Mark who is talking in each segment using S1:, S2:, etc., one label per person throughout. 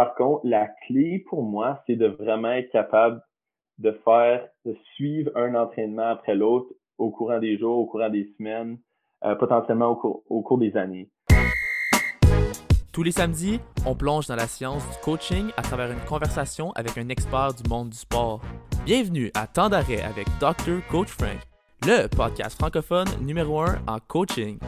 S1: par contre, la clé pour moi, c'est de vraiment être capable de faire, de suivre un entraînement après l'autre au courant des jours, au courant des semaines, euh, potentiellement au cours, des années.
S2: Tous les samedis, on plonge dans la science du coaching à travers une conversation avec un expert du monde du sport. Bienvenue à Temps d'arrêt avec Dr. Coach Frank, le podcast francophone numéro 1 en coaching.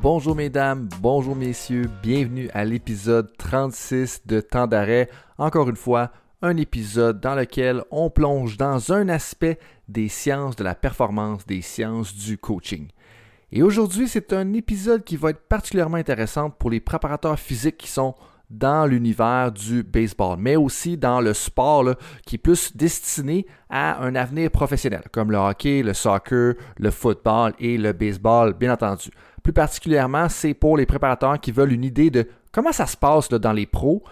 S3: Bonjour mesdames, bonjour messieurs, bienvenue à l'épisode 36 de Temps d'arrêt. Encore une fois, un épisode dans lequel on plonge dans un aspect des sciences de la performance, des sciences du coaching. Et aujourd'hui, c'est un épisode qui va être particulièrement intéressant pour les préparateurs physiques qui sont dans l'univers du baseball, mais aussi dans le sport qui est plus destiné à un avenir professionnel, comme le hockey, le soccer, le football et le baseball, bien entendu. Plus particulièrement, c'est pour les préparateurs qui veulent une idée de comment ça se passe dans les pros,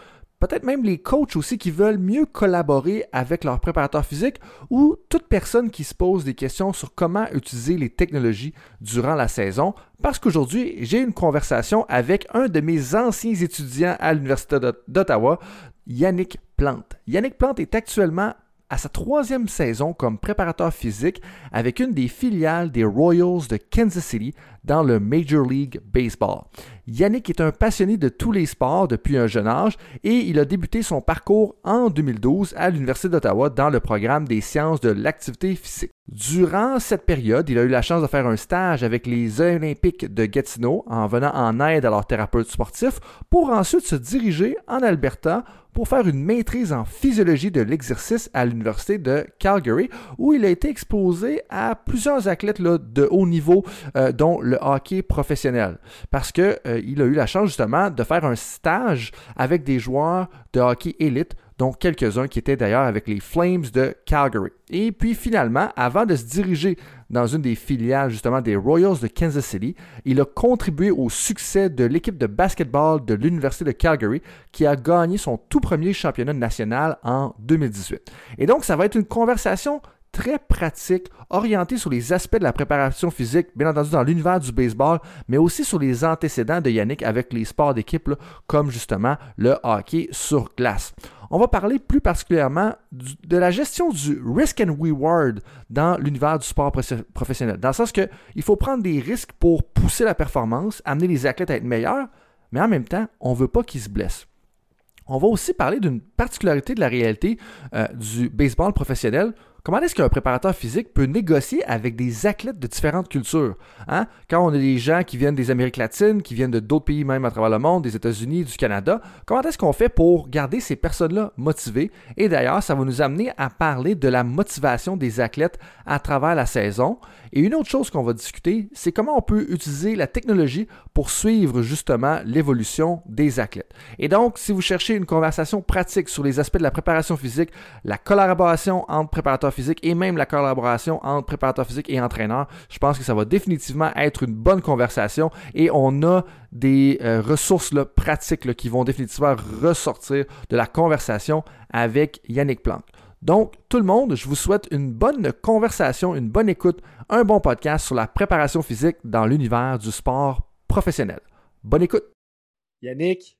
S3: peut-être même les coachs aussi qui veulent mieux collaborer avec leurs préparateurs physiques ou toute personne qui se pose des questions sur comment utiliser les technologies durant la saison. Parce qu'aujourd'hui, j'ai une conversation avec un de mes anciens étudiants à l'Université d'Ottawa, Yannick Plante. Yannick Plante est actuellement à sa troisième saison comme préparateur physique avec une des filiales des Royals de Kansas City dans le Major League Baseball. Yannick est un passionné de tous les sports depuis un jeune âge et il a débuté son parcours en 2012 à l'Université d'Ottawa dans le programme des sciences de l'activité physique. Durant cette période, il a eu la chance de faire un stage avec les Olympiques de Gatineau en venant en aide à leurs thérapeutes sportifs pour ensuite se diriger en Alberta pour faire une maîtrise en physiologie de l'exercice à l'Université de Calgary, où il a été exposé à plusieurs athlètes de haut niveau, euh, dont le hockey professionnel. Parce qu'il euh, a eu la chance justement de faire un stage avec des joueurs de hockey élite dont quelques-uns qui étaient d'ailleurs avec les Flames de Calgary. Et puis finalement, avant de se diriger dans une des filiales justement des Royals de Kansas City, il a contribué au succès de l'équipe de basketball de l'Université de Calgary qui a gagné son tout premier championnat national en 2018. Et donc, ça va être une conversation très pratique, orientée sur les aspects de la préparation physique, bien entendu dans l'univers du baseball, mais aussi sur les antécédents de Yannick avec les sports d'équipe, comme justement le hockey sur glace on va parler plus particulièrement de la gestion du risk and reward dans l'univers du sport professionnel. Dans le sens qu'il faut prendre des risques pour pousser la performance, amener les athlètes à être meilleurs, mais en même temps, on ne veut pas qu'ils se blessent. On va aussi parler d'une particularité de la réalité euh, du baseball professionnel Comment est-ce qu'un préparateur physique peut négocier avec des athlètes de différentes cultures? Hein? Quand on a des gens qui viennent des Amériques latines, qui viennent de d'autres pays même à travers le monde, des États-Unis, du Canada, comment est-ce qu'on fait pour garder ces personnes-là motivées? Et d'ailleurs, ça va nous amener à parler de la motivation des athlètes à travers la saison. Et une autre chose qu'on va discuter, c'est comment on peut utiliser la technologie pour suivre justement l'évolution des athlètes. Et donc, si vous cherchez une conversation pratique sur les aspects de la préparation physique, la collaboration entre préparateurs physique et même la collaboration entre préparateur physique et entraîneur. Je pense que ça va définitivement être une bonne conversation et on a des euh, ressources pratiques qui vont définitivement ressortir de la conversation avec Yannick Planck. Donc, tout le monde, je vous souhaite une bonne conversation, une bonne écoute, un bon podcast sur la préparation physique dans l'univers du sport professionnel. Bonne écoute. Yannick,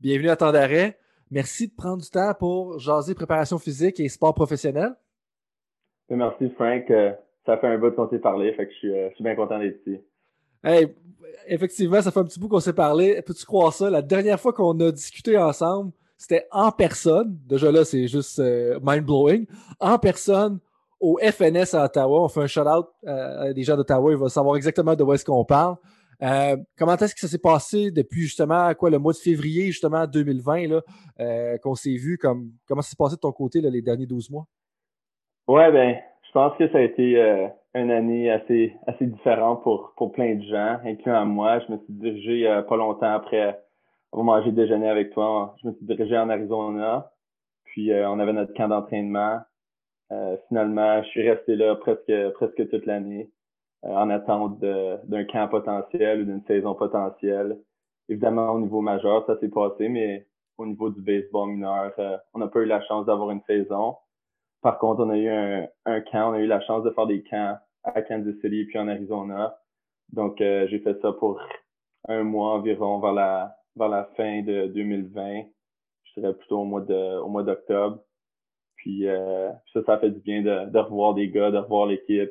S3: bienvenue à temps d'arrêt. Merci de prendre du temps pour jaser préparation physique et sport professionnel.
S1: Merci, Frank. Euh, ça fait un bout qu'on s'est parlé, fait que je suis, euh, bien content d'être ici.
S3: Hey, effectivement, ça fait un petit bout qu'on s'est parlé. Peux-tu croire ça? La dernière fois qu'on a discuté ensemble, c'était en personne. Déjà là, c'est juste euh, mind-blowing. En personne, au FNS à Ottawa. On fait un shout-out à des gens d'Ottawa. Ils vont savoir exactement de où est-ce qu'on parle. comment est-ce que ça s'est passé depuis justement quoi le mois de février justement 2020 là, qu'on s'est vu comme comment ça s'est passé de ton côté les derniers 12 mois?
S1: Ouais, ben, je pense que ça a été euh, une année assez assez différente pour pour plein de gens, incluant moi. Je me suis dirigé euh, pas longtemps après avoir mangé déjeuner avec toi. Je me suis dirigé en Arizona. Puis euh, on avait notre camp d'entraînement. finalement, je suis resté là presque presque toute l'année en attente d'un camp potentiel ou d'une saison potentielle. Évidemment, au niveau majeur, ça s'est passé, mais au niveau du baseball mineur, on n'a pas eu la chance d'avoir une saison. Par contre, on a eu un, un, camp, on a eu la chance de faire des camps à Kansas City puis en Arizona. Donc, euh, j'ai fait ça pour un mois environ vers la, vers la fin de 2020. Je dirais plutôt au mois de, au mois d'octobre. Puis euh, ça, ça fait du bien de, de revoir des gars, de revoir l'équipe,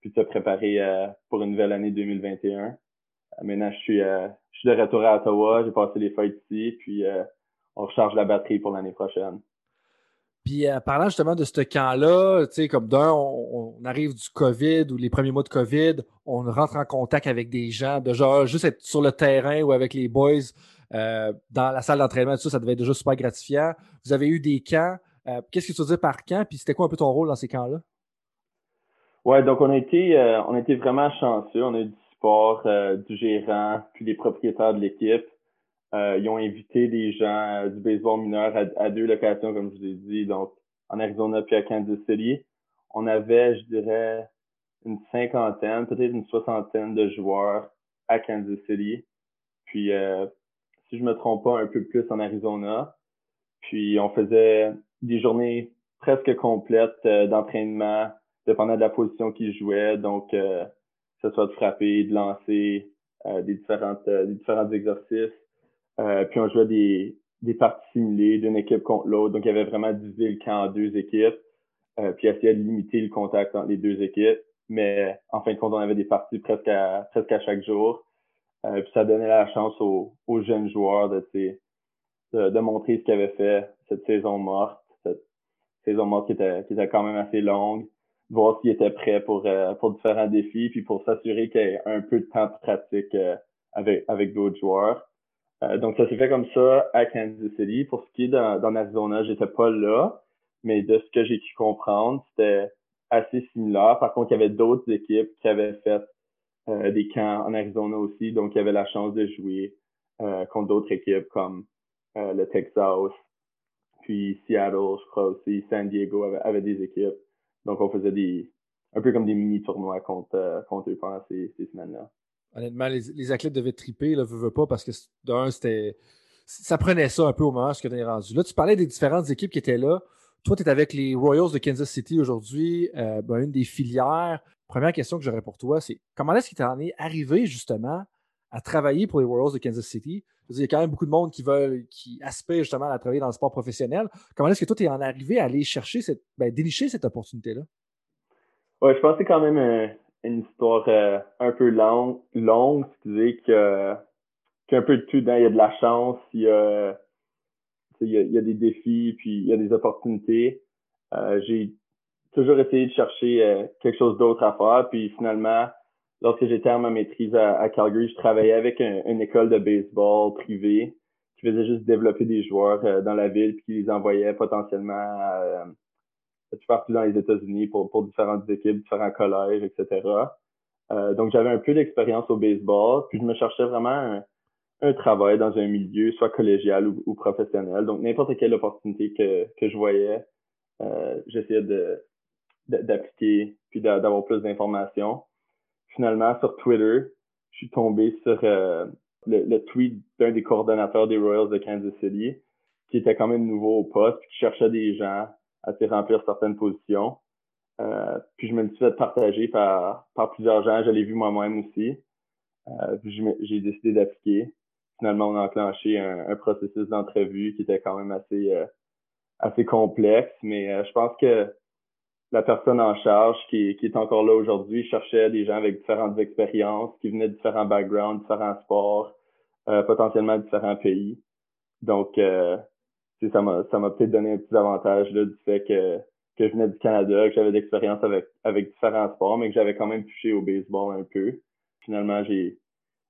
S1: puis de se préparer euh, pour une nouvelle année 2021. Euh, maintenant, je suis, je suis de retour à Ottawa, j'ai passé les fêtes ici, puis on recharge la batterie pour l'année prochaine.
S3: Puis parlant justement de ce camp-là, tu sais, comme d'un, on, arrive du COVID ou les premiers mois de COVID, on rentre en contact avec des gens, de genre juste être sur le terrain ou avec les boys dans la salle d'entraînement, tout ça, ça devait être déjà super gratifiant. Vous avez eu des camps. Euh, qu'est-ce que tu veux dire par camp? Puis c'était quoi un peu ton rôle dans ces camps-là?
S1: Ouais, donc on a été, euh, on vraiment chanceux. On a eu du support euh, du gérant, puis des propriétaires de l'équipe. ils ont invité des gens du baseball mineur à, deux locations, comme je vous ai dit, donc en Arizona puis à Kansas City. On avait, je dirais, une cinquantaine, peut-être une soixantaine de joueurs à Kansas City. Puis, si je me trompe pas, un peu plus en Arizona. Puis, on faisait des journées presque complètes euh, d'entraînement, dépendant de la position qu'il jouait. Donc, euh, que ce soit de frapper, de lancer, euh, des différentes des différents exercices. puis on jouait des, des parties simulées d'une équipe contre l'autre. Donc, il y avait vraiment divisé le camp en deux équipes. puis essayer de limiter le contact entre les deux équipes. Mais en fin de compte, on avait des parties presque à, presque à chaque jour. Puis ça donnait la chance aux, aux jeunes joueurs de, de, de montrer ce qu'ils avaient fait cette saison morte saison morte qui était, qui était quand même assez longue, voir s'il était prêt pour, euh, pour différents défis, puis pour s'assurer qu'il y ait un peu de temps de pratique euh, avec, avec d'autres joueurs. Euh, donc, ça s'est fait comme ça à Kansas City. Pour ce qui est dans, dans Arizona, j'étais pas là, mais de ce que j'ai pu comprendre, c'était assez similaire. Par contre, il y avait d'autres équipes qui avaient fait des camps en Arizona aussi, donc il avait la chance de jouer contre d'autres équipes comme le Texas, puis Seattle, je crois aussi, San Diego avait, des équipes. Donc, on faisait des un peu comme des mini-tournois contre, euh, contre eux pendant ces, ces semaines-là.
S3: Honnêtement, les, les, athlètes devaient triper, là, veux, veux pas, parce que d'un, c'était. Ça prenait ça un peu au moment où tu es rendu. Là, tu parlais des différentes équipes qui étaient là. Toi, tu es avec les Royals de Kansas City aujourd'hui, euh, ben, une des filières. Première question que j'aurais pour toi, c'est comment est-ce que tu en es arrivé justement à travailler pour les Royals de Kansas City? il y a quand même beaucoup de monde qui veulent, qui aspirent justement à travailler dans le sport professionnel. Comment est-ce que toi, tu es en arrivé à aller chercher cette, ben, dénicher cette opportunité-là?
S1: Ouais, je pense que c'est quand même euh, une histoire euh, un peu longue, longue, excusez, qui a, un peu de tout dedans. Il y a de la chance, il y a, il y a, des défis, puis il y a des opportunités. Euh, j'ai toujours essayé de chercher quelque chose d'autre à faire, puis finalement, lorsque j'étais à ma maîtrise à, Calgary, je travaillais avec une école de baseball privée qui faisait juste développer des joueurs euh, dans la ville puis qui les envoyait potentiellement à, euh, partout dans les États-Unis pour, pour différentes équipes, différents collèges, etc. Euh, donc j'avais un peu d'expérience au baseball, puis je me cherchais vraiment un, travail dans un milieu, soit collégial ou, professionnel. Donc n'importe quelle opportunité que, que je voyais, euh, j'essayais de d'appliquer puis d'avoir plus d'informations finalement, sur Twitter, je suis tombé sur euh, le, tweet d'un des coordonnateurs des Royals de Kansas City, qui était quand même nouveau au poste, puis qui cherchait des gens à remplir certaines positions. Euh, puis je me suis fait partager par, par plusieurs gens. Je l'ai vu moi-même aussi. Euh, puis j'ai décidé d'appliquer. Finalement, on a enclenché un, un processus d'entrevue qui était quand même assez, assez complexe, mais je pense que la personne en charge qui, qui est encore là aujourd'hui cherchait des gens avec différentes expériences, qui venaient de différents backgrounds, différents sports, euh, potentiellement différents pays. Donc, euh, ça m'a peut-être donné un petit avantage là, du fait que, je venais du Canada, que j'avais d'expérience avec, avec différents sports, mais que j'avais quand même touché au baseball un peu. Finalement, j'ai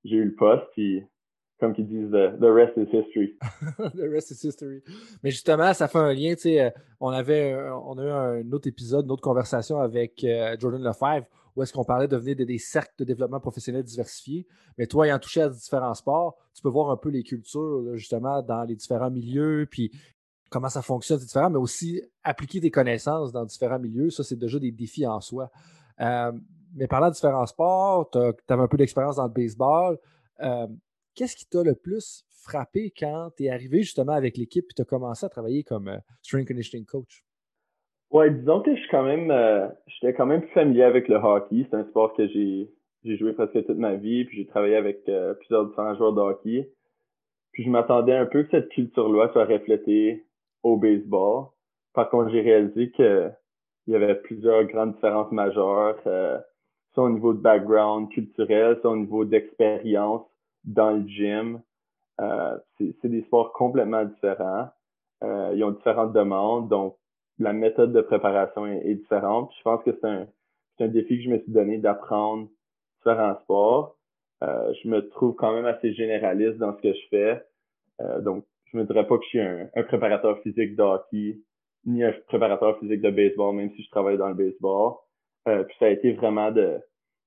S1: eu le poste, comme qu'ils disent, the, rest is history.
S3: the rest is history. Mais justement, ça fait un lien, tu sais, euh, on avait on a eu un autre épisode, une autre conversation avec euh, Jordan Lefebvre, où est-ce qu'on parlait de venir des cercles de développement professionnel diversifiés. Mais toi, ayant touché à différents sports, tu peux voir un peu les cultures, justement, dans les différents milieux, puis comment ça fonctionne, c'est différent, mais aussi appliquer des connaissances dans différents milieux, ça, c'est déjà des défis en soi. Euh, mais parlant de différents sports, tu avais un peu d'expérience dans le baseball qu'est-ce qui t'a le plus frappé quand tu es arrivé justement avec l'équipe et tu as commencé à travailler comme euh, strength conditioning coach?
S1: Ouais, disons que je suis quand même, euh, j'étais quand même familier avec le hockey. C'est un sport que j'ai, joué presque toute ma vie, puis j'ai travaillé avec plusieurs différents joueurs de hockey. Puis je m'attendais un peu que cette culture-là soit reflétée au baseball. Par contre, j'ai réalisé que il y avait plusieurs grandes différences majeures, euh, soit au niveau de background culturel, soit au niveau d'expérience dans le gym. Euh, c'est des sports complètement différents. Euh, ils ont différentes demandes, donc la méthode de préparation est, différente. je pense que c'est un, un défi que je me suis donné d'apprendre différents sports. Euh, je me trouve quand même assez généraliste dans ce que je fais. Euh, donc, je me dirais pas que je suis un, un préparateur physique de hockey ni un préparateur physique de baseball, même si je travaille dans le baseball. Euh, puis ça a été vraiment de,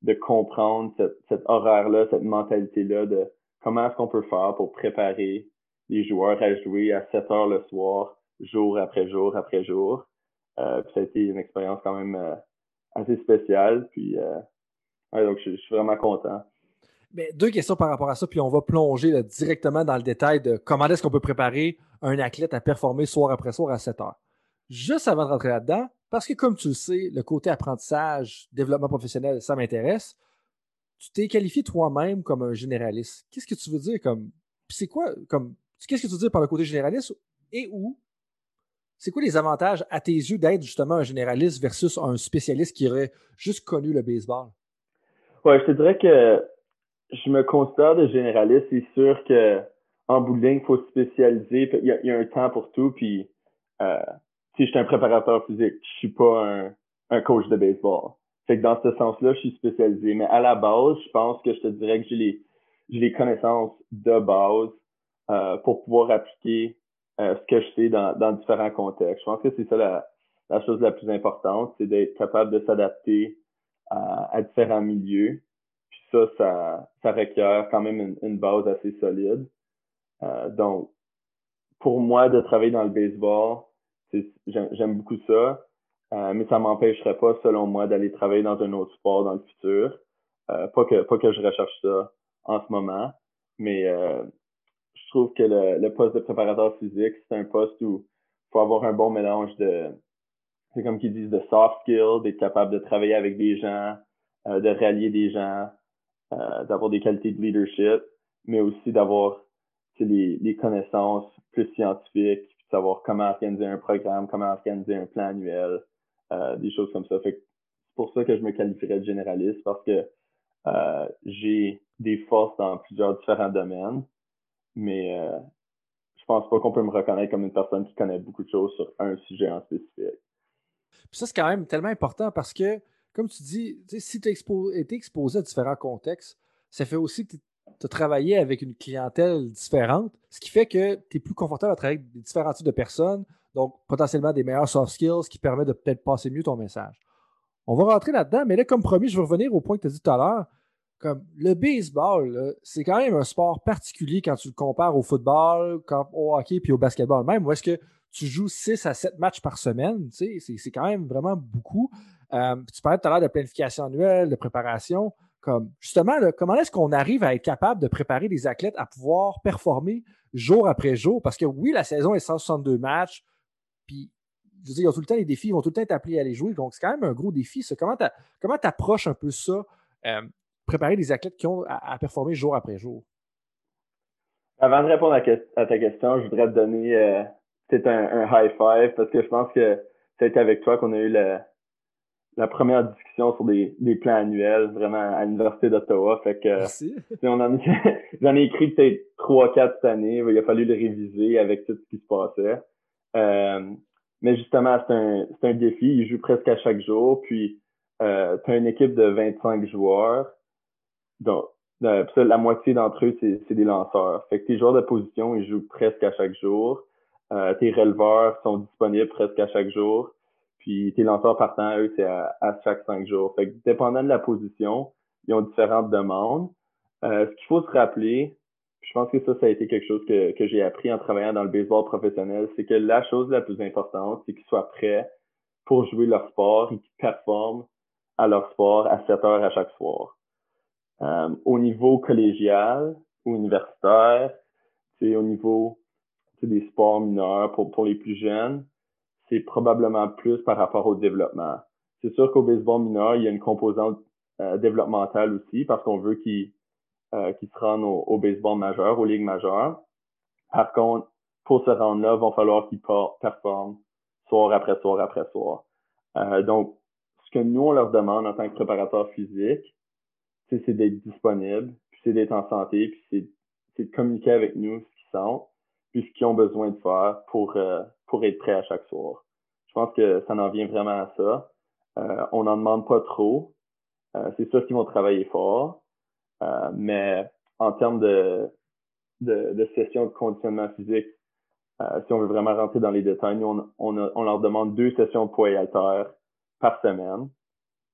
S1: de comprendre cette, cet horaire-là, cette mentalité-là de comment est-ce qu'on peut faire pour préparer les joueurs à jouer à 7 heures le soir, jour après jour après jour. Euh, ça a été une expérience quand même euh, assez spéciale. Ouais, donc je, suis vraiment content.
S3: Mais deux questions par rapport à ça, puis on va plonger directement dans le détail de comment est-ce qu'on peut préparer un athlète à performer soir après soir à 7 heures juste avant de rentrer là-dedans, parce que comme tu le sais, le côté apprentissage, développement professionnel, ça m'intéresse. Tu t'es qualifié toi-même comme un généraliste. Qu'est-ce que tu veux dire comme. c'est quoi comme. Qu'est-ce que tu veux dire par le côté généraliste et où? C'est quoi les avantages à tes yeux d'être justement un généraliste versus un spécialiste qui aurait juste connu le baseball?
S1: Ouais, je te dirais que je me considère de généraliste. C'est sûr que en bout il faut se spécialiser. Il y, a, un temps pour tout. Puis euh, si je suis un préparateur physique, je suis pas un, un coach de baseball. Fait que dans ce sens-là, je suis spécialisé. Mais à la base, je pense que je te dirais que j'ai les, les connaissances de base euh, pour pouvoir appliquer euh, ce que je sais dans, dans différents contextes. Je pense que c'est ça la, la chose la plus importante, c'est d'être capable de s'adapter à, à, différents milieux. Puis ça, ça, ça requiert quand même une, une base assez solide. Euh, donc, pour moi, de travailler dans le baseball, j'aime beaucoup ça, euh, mais ça m'empêcherait pas, selon moi, d'aller travailler dans un autre sport dans le futur. Euh, pas que pas que je recherche ça en ce moment, mais euh, je trouve que le, le, poste de préparateur physique, c'est un poste où il faut avoir un bon mélange de, c'est comme qu'ils disent, de soft skills, d'être capable de travailler avec des gens, de rallier des gens, d'avoir des qualités de leadership, mais aussi d'avoir les, les connaissances plus scientifiques, savoir comment organiser un programme, comment organiser un plan annuel, euh, des choses comme ça. C'est pour ça que je me qualifierais de généraliste parce que euh, j'ai des forces dans plusieurs différents domaines, mais euh, je pense pas qu'on peut me reconnaître comme une personne qui connaît beaucoup de choses sur un sujet en spécifique.
S3: Puis ça, c'est quand même tellement important parce que, comme tu dis, si tu as été exposé à différents contextes, ça fait aussi que tu as travaillé avec une clientèle différente, ce qui fait que tu es plus confortable à travailler avec différents types de personnes, donc potentiellement des meilleurs soft skills qui permettent de peut-être passer mieux ton message. On va rentrer là-dedans, mais là, comme promis, je vais revenir au point que tu as dit tout à l'heure. Comme le baseball, c'est quand même un sport particulier quand tu le compares au football, au hockey puis au basketball même, où est-ce que tu joues 6 à 7 matchs par semaine, c'est quand même vraiment beaucoup. Euh, tu parlais tout à l'heure de planification annuelle, de préparation comme justement, comment est-ce qu'on arrive à être capable de préparer des athlètes à pouvoir performer jour après jour? Parce que oui, la saison est 162 matchs, puis je veux dire, ils ont tout le temps les défis, ils vont tout le temps être appelés à les jouer. Donc, c'est quand même un gros défi. Comment tu approches un peu ça, euh, préparer des athlètes qui ont à, performer jour après jour?
S1: Avant de répondre à, ta question, je voudrais te donner euh, peut-être un, high five parce que je pense que c'est avec toi qu'on a eu le, la première discussion sur des, des plans annuels, vraiment à l'Université d'Ottawa. Fait que on en j'en ai écrit peut-être trois, quatre cette année. Il a fallu le réviser avec tout ce qui se passait. Euh, mais justement, c'est un, c'est un défi. Il joue presque à chaque jour. Puis euh, tu as une équipe de 25 joueurs. Donc, euh, la moitié d'entre eux, c'est, c'est des lanceurs. Fait que tes joueurs de position, ils jouent presque à chaque jour. Euh, tes releveurs sont disponibles presque à chaque jour. Puis tes lanceurs partant, eux, c'est à, chaque cinq jours. Fait que dépendant de la position, ils ont différentes demandes. Euh, ce qu'il faut se rappeler, je pense que ça, ça a été quelque chose que, que j'ai appris en travaillant dans le baseball professionnel, c'est que la chose la plus importante, c'est qu'ils soient prêts pour jouer leur sport et qu'ils performent à leur sport à 7 heures à chaque soir. Euh, au niveau collégial ou universitaire, au niveau des sports mineurs pour, pour les plus jeunes, c'est probablement plus par rapport au développement. C'est sûr qu'au baseball mineur, il y a une composante développementale aussi, parce qu'on veut qu'ils se rendent au, baseball majeur, aux ligues majeures. Par contre, pour se rendre là, il va falloir qu'ils performent soir après soir après soir. donc, ce que nous, on leur demande en tant que préparateur physique, c'est d'être disponible, c'est d'être en santé, puis c'est de communiquer avec nous ce qu'ils sentent, puis ce qu'ils ont besoin de faire pour, euh, pour être prêt à chaque soir. Je pense que ça en vient vraiment à ça. Euh, on n'en demande pas trop. Euh, c'est sûr qu'ils vont travailler fort, mais en termes de, de, de sessions de conditionnement physique, si on veut vraiment rentrer dans les détails, nous, on, on, on leur demande deux sessions de poids et par semaine.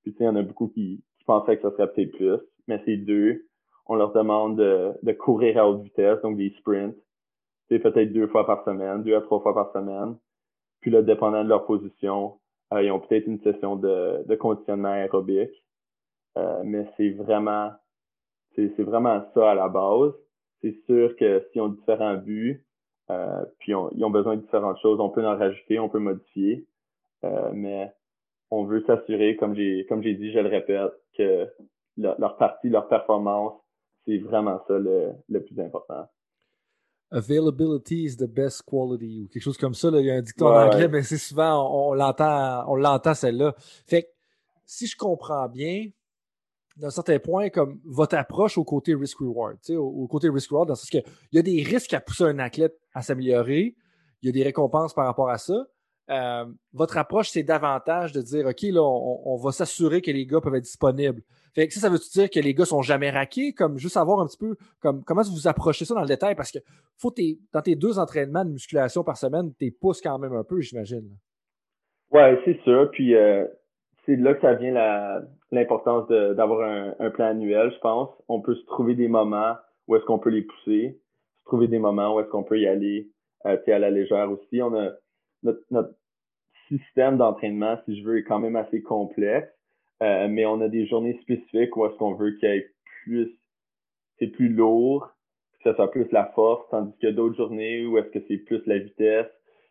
S1: Puis, tu sais, il y en a beaucoup qui, qui pensaient que ça serait peut-être plus, mais c'est deux. On leur demande de, de courir à haute vitesse, donc des sprints. C'est peut-être deux fois par semaine, deux à trois fois par semaine. Puis là, dépendant de leur position, euh, ils ont peut-être une session de, de conditionnement aérobique. Euh, mais c'est vraiment c'est vraiment ça à la base. C'est sûr que si on différents buts, euh, puis ils ont besoin de différentes choses, on peut en rajouter, on peut modifier. mais on veut s'assurer, comme j'ai comme j'ai dit, je le répète, que leur, partie, leur performance, c'est vraiment ça le, le, plus important.
S3: Availability is the best quality ou quelque chose comme ça. Là. Il y a un dicton en anglais, mais c'est souvent, on, l'entend, on l'entend celle-là. Fait que, si je comprends bien, d'un certain point, comme votre approche au côté risk-reward, au, au, côté risk-reward, dans le sens qu'il y a des risques à pousser un athlète à s'améliorer, il y a des récompenses par rapport à ça, euh, votre approche, c'est davantage de dire, OK, là, on, va s'assurer que les gars peuvent être disponibles. Fait que ça, ça veut dire que les gars sont jamais raqués? Comme juste savoir un petit peu comme, comment vous approchez ça dans le détail? Parce que faut dans tes deux entraînements de musculation par semaine, tu pousses quand même un peu, j'imagine.
S1: Ouais, c'est sûr. Puis euh, c'est là que ça vient l'importance d'avoir un, plan annuel, je pense. On peut se trouver des moments où est-ce qu'on peut les pousser, se trouver des moments où est-ce qu'on peut y aller euh, à la légère aussi. On a notre, système d'entraînement, si je veux, est quand même assez complexe. Euh, mais on a des journées spécifiques où est-ce qu'on veut qu'il y ait plus, c'est plus lourd, que ce soit plus la force, tandis a d'autres journées où est-ce que c'est plus la vitesse.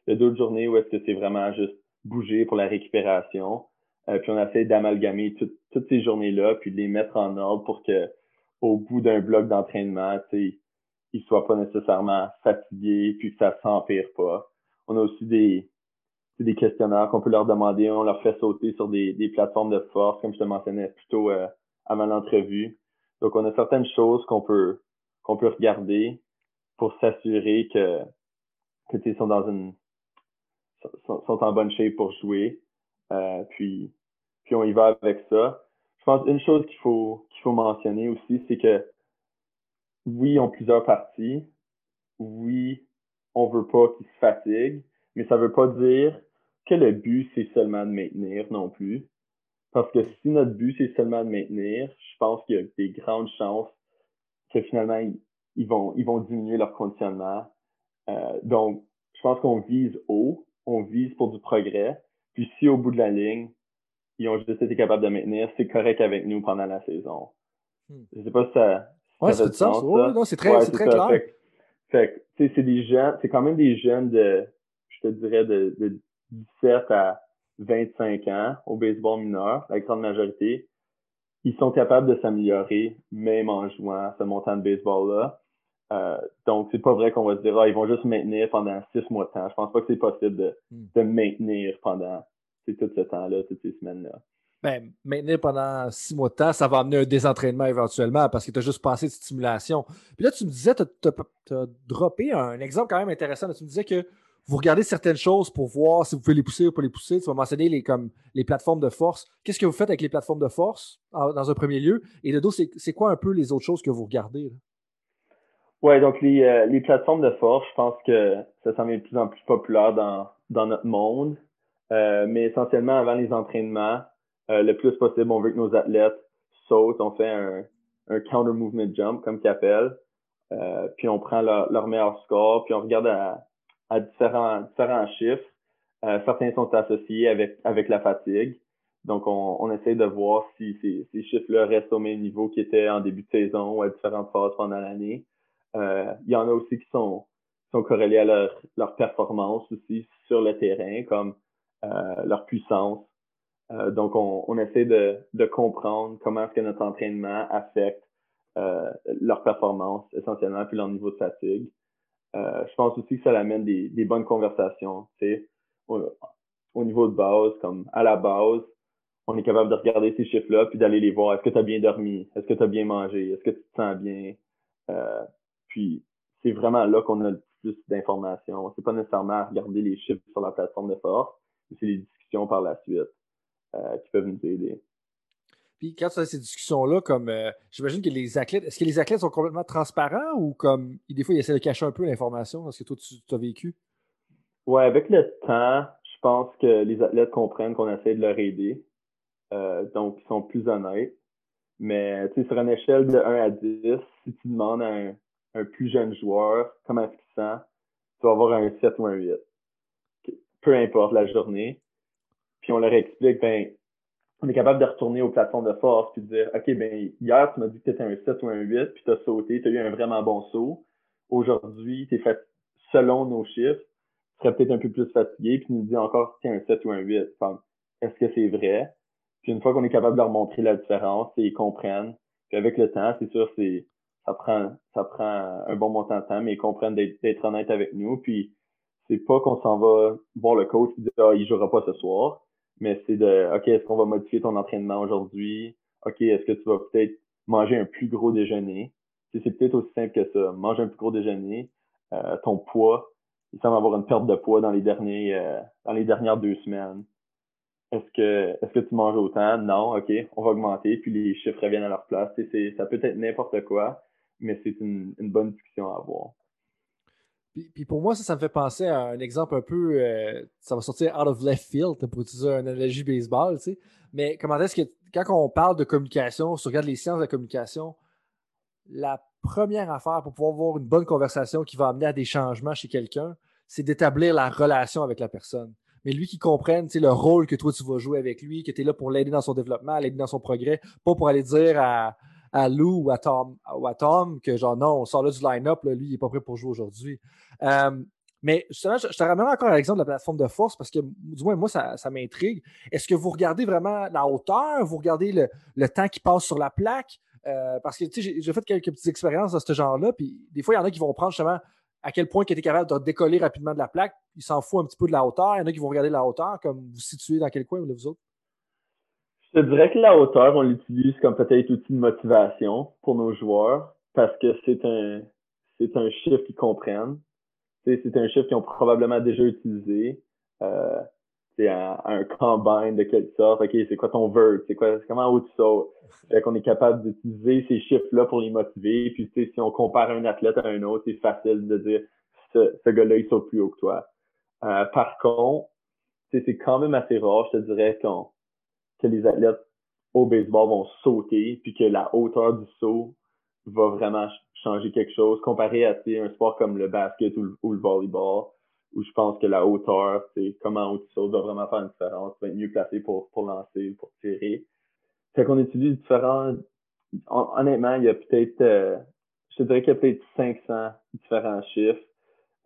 S1: Il y a d'autres journées où est-ce que c'est vraiment juste bouger pour la récupération. Euh, puis on essaie d'amalgamer toutes ces journées-là, puis de les mettre en ordre pour que au bout d'un bloc d'entraînement, ils ne soient pas nécessairement fatigués, puis que ça s'empire pas. On a aussi des, des questionnaires qu'on peut leur demander. On leur fait sauter sur des, des plateformes de force, comme je te mentionnais plutôt euh, avant l'entrevue. Donc, on a certaines choses qu'on peut qu'on peut regarder pour s'assurer que que ils sont dans une sont, en bonne shape pour jouer. Euh, puis puis on y va avec ça. Je pense une chose qu'il faut qu'il faut mentionner aussi, c'est que oui, ils ont plusieurs parties. Oui, on veut pas qu'ils se fatiguent, mais ça veut pas dire que le but, c'est seulement de maintenir non plus. Parce que si notre but, c'est seulement de maintenir, je pense qu'il y a des grandes chances que finalement, ils, vont, ils vont diminuer leur conditionnement. Euh, donc, je pense qu'on vise haut, on vise pour du progrès. Puis si au bout de la ligne, ils ont juste été capables de maintenir, c'est correct avec nous pendant la saison. Hmm. Je sais pas si ça.
S3: ouais, c'est sens. c'est très, c'est très clair.
S1: Fait que, c'est des jeunes, c'est quand même des jeunes de, je te dirais, de, de 17 à 25 ans au baseball mineur, la grande majorité. Ils sont capables de s'améliorer, même en jouant ce montant de baseball-là. Euh, donc, c'est pas vrai qu'on va se dire, ah, ils vont juste maintenir pendant six mois de temps. Je pense pas que c'est possible de, hmm. de maintenir pendant tout ce temps-là, toutes ces semaines-là.
S3: Ben, maintenir pendant six mois de temps, ça va amener un désentraînement éventuellement parce que tu as juste passé de stimulation. Puis là, tu me disais, tu as, droppé un exemple quand même intéressant. Tu me disais que vous regardez certaines choses pour voir si vous pouvez les pousser ou pas les pousser. Tu vas mentionner les, comme, les plateformes de force. Qu'est-ce que vous faites avec les plateformes de force dans un premier lieu? Et de dos, c'est quoi un peu les autres choses que vous regardez?
S1: Oui, donc les, euh, les, plateformes de force, je pense que ça semble de plus en plus populaire dans, dans notre monde. Euh, mais essentiellement, avant les entraînements, euh, le plus possible, on veut que nos athlètes sautent. On fait un, un counter movement jump, comme qu'ils appellent. Puis on prend leur, leur, meilleur score, puis on regarde à, à différents, différents chiffres. Euh, certains sont associés avec, la fatigue. Donc, on, on essaie de voir si ces, chiffres-là restent au même niveau qu'ils étaient en début de saison ou à différentes phases pendant l'année. Euh, il y en a aussi qui sont, corrélés à leur, performance aussi sur le terrain, comme euh, leur puissance, donc, on, essaie de, de comprendre comment est-ce que notre entraînement affecte leur performance essentiellement, puis leur niveau de fatigue. Je pense aussi que ça amène des, bonnes conversations, tu sais, au, au, niveau de base, comme à la base, on est capable de regarder ces chiffres-là puis d'aller les voir. Est-ce que tu as bien dormi? Est-ce que tu as bien mangé? Est-ce que tu te sens bien? Euh, puis c'est vraiment là qu'on a le plus d'informations. C'est pas nécessairement regarder les chiffres sur la plateforme de force, mais c'est les discussions par la suite euh, qui peuvent nous aider.
S3: Puis quand tu as ces discussions-là, comme euh, j'imagine que les athlètes, est-ce que les athlètes sont complètement transparents ou comme des fois ils essaient de cacher un peu l'information parce que toi tu, as vécu?
S1: Ouais, avec le temps, je pense que les athlètes comprennent qu'on essaie de leur aider. donc, ils sont plus honnêtes. Mais tu sais, sur une échelle de 1 à 10, si tu demandes à un, un plus jeune joueur comment est-ce qu'il sent, tu vas avoir un 7 ou un 8. Peu importe la journée. Puis on leur explique, ben, on est capable de retourner aux plateformes de force puis de dire, OK, ben, hier, tu m'as dit que tu étais un 7 ou un 8, puis tu as sauté, tu as eu un vraiment bon saut. Aujourd'hui, tu es fait selon nos chiffres, tu serais peut-être un peu plus fatigué, puis tu nous dis encore que tu un 7 ou un 8. Est-ce que c'est vrai? Puis une fois qu'on est capable de leur montrer la différence, ils comprennent. Puis avec le temps, c'est sûr, c'est ça prend ça prend un bon montant de temps, mais ils comprennent d'être honnêtes avec nous. Puis c'est pas qu'on s'en va voir le coach et dire ah, il jouera pas ce soir, mais c'est de OK, est-ce qu'on va modifier ton entraînement aujourd'hui? OK, est-ce que tu vas peut-être manger un plus gros déjeuner? C'est peut-être aussi simple que ça. Manger un plus gros déjeuner, euh, ton poids, il semble avoir une perte de poids dans les derniers euh, dans les dernières deux semaines. Est-ce que est-ce que tu manges autant? Non, OK, on va augmenter, puis les chiffres reviennent à leur place. C'est, ça peut être n'importe quoi, mais c'est une, bonne discussion à avoir.
S3: Puis, pour moi, ça, ça me fait penser à un exemple un peu. Euh, ça va sortir out of left field pour utiliser une analogie baseball, tu sais. Mais comment est-ce que quand on parle de communication, si on regarde les sciences de la communication, la première affaire pour pouvoir avoir une bonne conversation qui va amener à des changements chez quelqu'un, c'est d'établir la relation avec la personne mais lui qui comprenne le rôle que toi tu vas jouer avec lui, que tu es là pour l'aider dans son développement, l'aider dans son progrès, pas pour aller dire à, à Lou ou à Tom, ou à Tom que genre non, on sort là du line-up, lui, il n'est pas prêt pour jouer aujourd'hui. Euh, mais justement, je, te ramène encore à l'exemple de la plateforme de force parce que, du moins, moi, ça, m'intrigue. Est-ce que vous regardez vraiment la hauteur? Vous regardez le, temps qui passe sur la plaque? Euh, parce que, tu sais, j'ai fait quelques petites expériences de ce genre-là, puis des fois, il y en a qui vont prendre justement à quel point il était capable de décoller rapidement de la plaque. Il s'en fout un petit peu de la hauteur. Il y en a qui vont regarder la hauteur, comme vous situez dans quel coin, vous autres?
S1: Je dirais que la hauteur, on l'utilise comme peut-être outil de motivation pour nos joueurs parce que c'est un, c'est un chiffre qu'ils comprennent. C'est un chiffre qu'ils ont probablement déjà utilisé. Euh, c'est un, un combine de quelque sorte. OK, c'est quoi ton vert? C'est quoi, comment haut tu sautes? Fait qu'on est capable d'utiliser ces chiffres-là pour les motiver. Puis, si on compare un athlète à un autre, c'est facile de dire, ce, ce gars-là, il saute plus haut que toi. Euh, par contre, c'est quand même assez rare, je te dirais, que les athlètes au baseball vont sauter, puis que la hauteur du saut va vraiment changer quelque chose comparé à un sport comme le basket ou le volleyball où je pense que la hauteur, c'est comment haut tu sautes va vraiment faire une différence, vas être mieux placé pour, pour lancer, pour tirer. Fait qu'on utilise différents, honnêtement, il y a peut-être, euh, je dirais qu'il y a peut-être 500 différents chiffres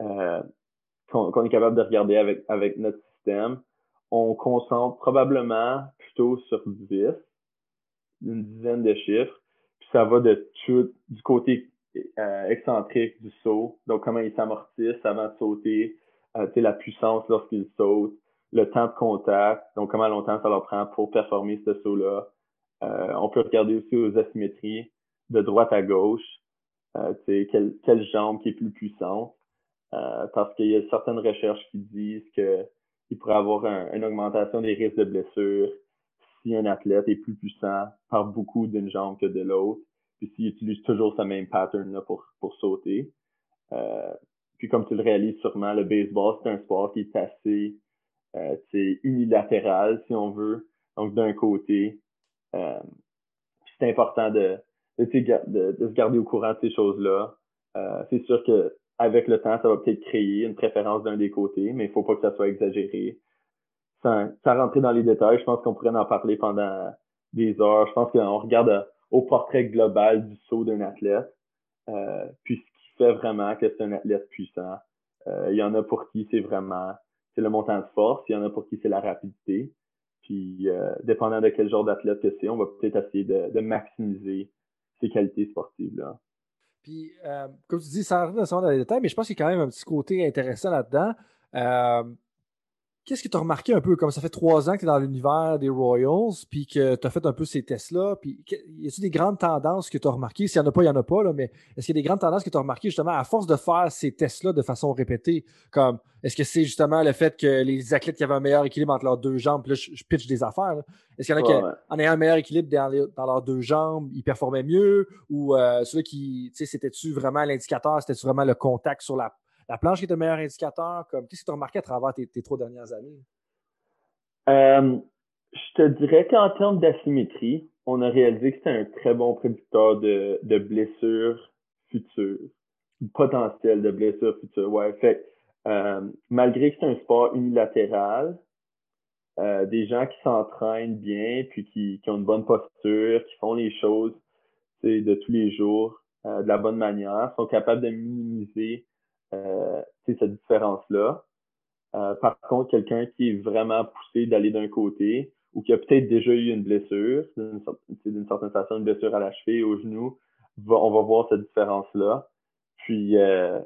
S1: euh, qu'on est capable de regarder avec, avec notre système. On concentre probablement plutôt sur 10, une dizaine de chiffres, puis ça va de tout, du côté euh, excentrique du saut, donc comment il s'amortisse avant de sauter, euh, la puissance lorsqu'ils sautent, le temps de contact, donc comment longtemps ça leur prend pour performer ce saut-là. Euh, on peut regarder aussi aux asymétries de droite à gauche, euh, quelle, quelle jambe qui est plus puissante, euh, parce qu'il y a certaines recherches qui disent qu'il pourrait avoir une augmentation des risques de blessure si un athlète est plus puissant par beaucoup d'une jambe que de l'autre, puis s'il utilise toujours ce même pattern là pour, pour sauter. Euh, puis comme tu le réalises sûrement, le baseball, c'est un sport qui est assez euh, unilatéral, si on veut. Donc d'un côté, euh, c'est important de, de, de, se garder au courant de ces choses-là. Euh, c'est sûr que avec le temps, ça va peut-être créer une préférence d'un des côtés, mais il faut pas que ça soit exagéré. Sans, rentrer dans les détails, je pense qu'on pourrait en parler pendant des heures. Je pense qu'on regarde au portrait global du saut d'un athlète. Euh, puis vraiment que c'est un athlète puissant. Euh, il y en a pour qui c'est vraiment c'est le montant de force, il y en a pour qui c'est la rapidité. Puis euh, dépendant de quel genre d'athlète que c'est, on va peut-être essayer de, de, maximiser ces qualités sportives-là.
S3: Puis, euh, comme tu dis, sans rentrer dans les détails, mais je pense qu'il y a quand même un petit côté intéressant là-dedans. Euh, Qu'est-ce que tu as remarqué un peu, comme ça fait trois ans que tu es dans l'univers des Royals, puis que tu as fait un peu ces tests-là, puis y a-t-il des grandes tendances que tu as remarquées? S'il n'y en a pas, il n'y en a pas, là, mais est-ce qu'il y a des grandes tendances que tu as remarquées justement à force de faire ces tests-là de façon répétée? Comme, est-ce que c'est justement le fait que les athlètes qui avaient un meilleur équilibre entre leurs deux jambes, puis là, je, pitch des affaires, est-ce qu'il y en a qui, en ayant un meilleur équilibre dans, leurs deux jambes, ils performaient mieux? Ou euh, ceux qui, tu sais, c'était-tu vraiment l'indicateur, c'était-tu vraiment le contact sur la la planche qui est le meilleur indicateur? Comme, qu'est-ce que tu as remarqué à travers tes, trois dernières années?
S1: Euh, je te dirais qu'en termes d'asymétrie, on a réalisé que c'était un très bon prédicteur de, blessures futures, potentiel de blessures futures. Ouais, fait euh, malgré que c'est un sport unilatéral, euh, des gens qui s'entraînent bien, puis qui, ont une bonne posture, qui font les choses de tous les jours de la bonne manière, sont capables de minimiser euh, cette différence-là. Euh, par contre, quelqu'un qui est vraiment poussé d'aller d'un côté ou qui a peut-être déjà eu une blessure, d'une certaine façon, une blessure à la cheville, au genou, on va voir cette différence-là. Puis, euh,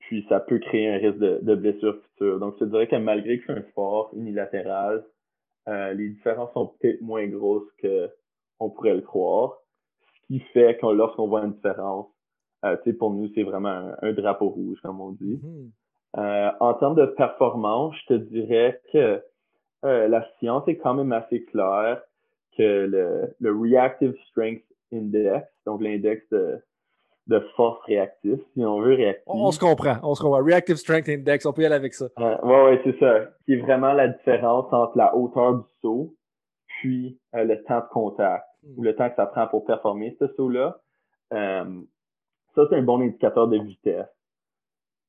S1: puis ça peut créer un risque de, blessure future. Donc, je dirais que malgré que c'est un sport unilatéral, les différences sont peut-être moins grosses qu'on pourrait le croire. Ce qui fait que lorsqu'on voit une différence, euh, pour nous, c'est vraiment un, drapeau rouge, comme on dit. Mm-hmm. Euh, en termes de performance, je te dirais que euh, la science est quand même assez claire que le, le Reactive Strength Index, donc l'index de, de force réactive, si on veut réactive.
S3: On, se comprend, on se comprend. Reactive Strength Index, on peut y aller avec ça.
S1: Euh, ouais, ouais, c'est ça. Qui est vraiment la différence entre la hauteur du saut puis le temps de contact mm. ou le temps que ça prend pour performer ce saut-là. Ça, c'est un bon indicateur de vitesse,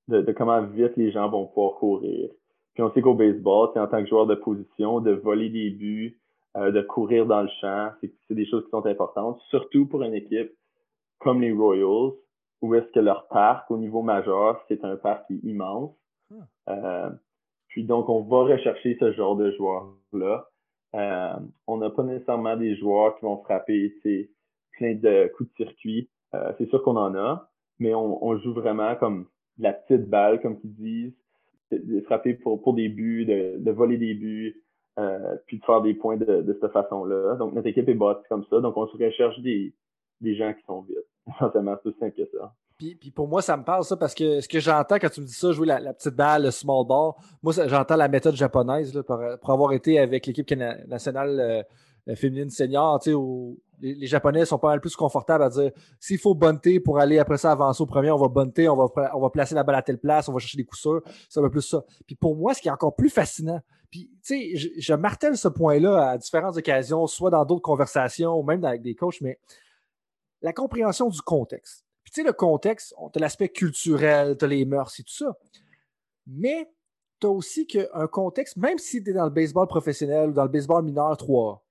S1: de, comment vite les gens vont pouvoir courir. Puis on sait qu'au baseball, en tant que joueur de position, de voler des buts, euh, de courir dans le champ, c'est des choses qui sont importantes, surtout pour une équipe comme les Royals, où est-ce que leur parc au niveau majeur, c'est un parc qui est immense. Hmm. Euh, puis donc, on va rechercher ce genre de joueurs-là. Euh, on n'a pas nécessairement des joueurs qui vont frapper plein de coups de circuit euh, c'est sûr qu'on en a, mais on, joue vraiment comme la petite balle, comme ils disent, de, frapper pour, pour des buts, de, voler des buts, euh, puis de faire des points de, de cette façon-là. Donc, notre équipe est bâtie comme ça. Donc, on se recherche des, des gens qui sont vite. Essentiellement, c'est aussi simple que ça.
S3: Puis, puis, pour moi, ça me parle ça parce que ce que j'entends quand tu me dis ça, jouer la, petite balle, le small ball, moi, j'entends la méthode japonaise là, pour, pour, avoir été avec l'équipe nationale euh, féminine senior, tu sais, où les, Japonais sont pas mal plus confortables à dire s'il faut bunter pour aller après ça avancer au premier, on va bunter, on va, on placer la balle à telle place, on va chercher des coups sûrs. Ça va plus ça. Puis pour moi, ce qui est encore plus fascinant, puis tu sais, je, martèle ce point-là à différentes occasions, soit dans d'autres conversations ou même avec des coachs, mais la compréhension du contexte. Puis tu sais, le contexte, tu as l'aspect culturel, tu as les mœurs et tout ça. Mais tu as aussi un contexte, même si tu dans le baseball professionnel ou dans le baseball mineur 3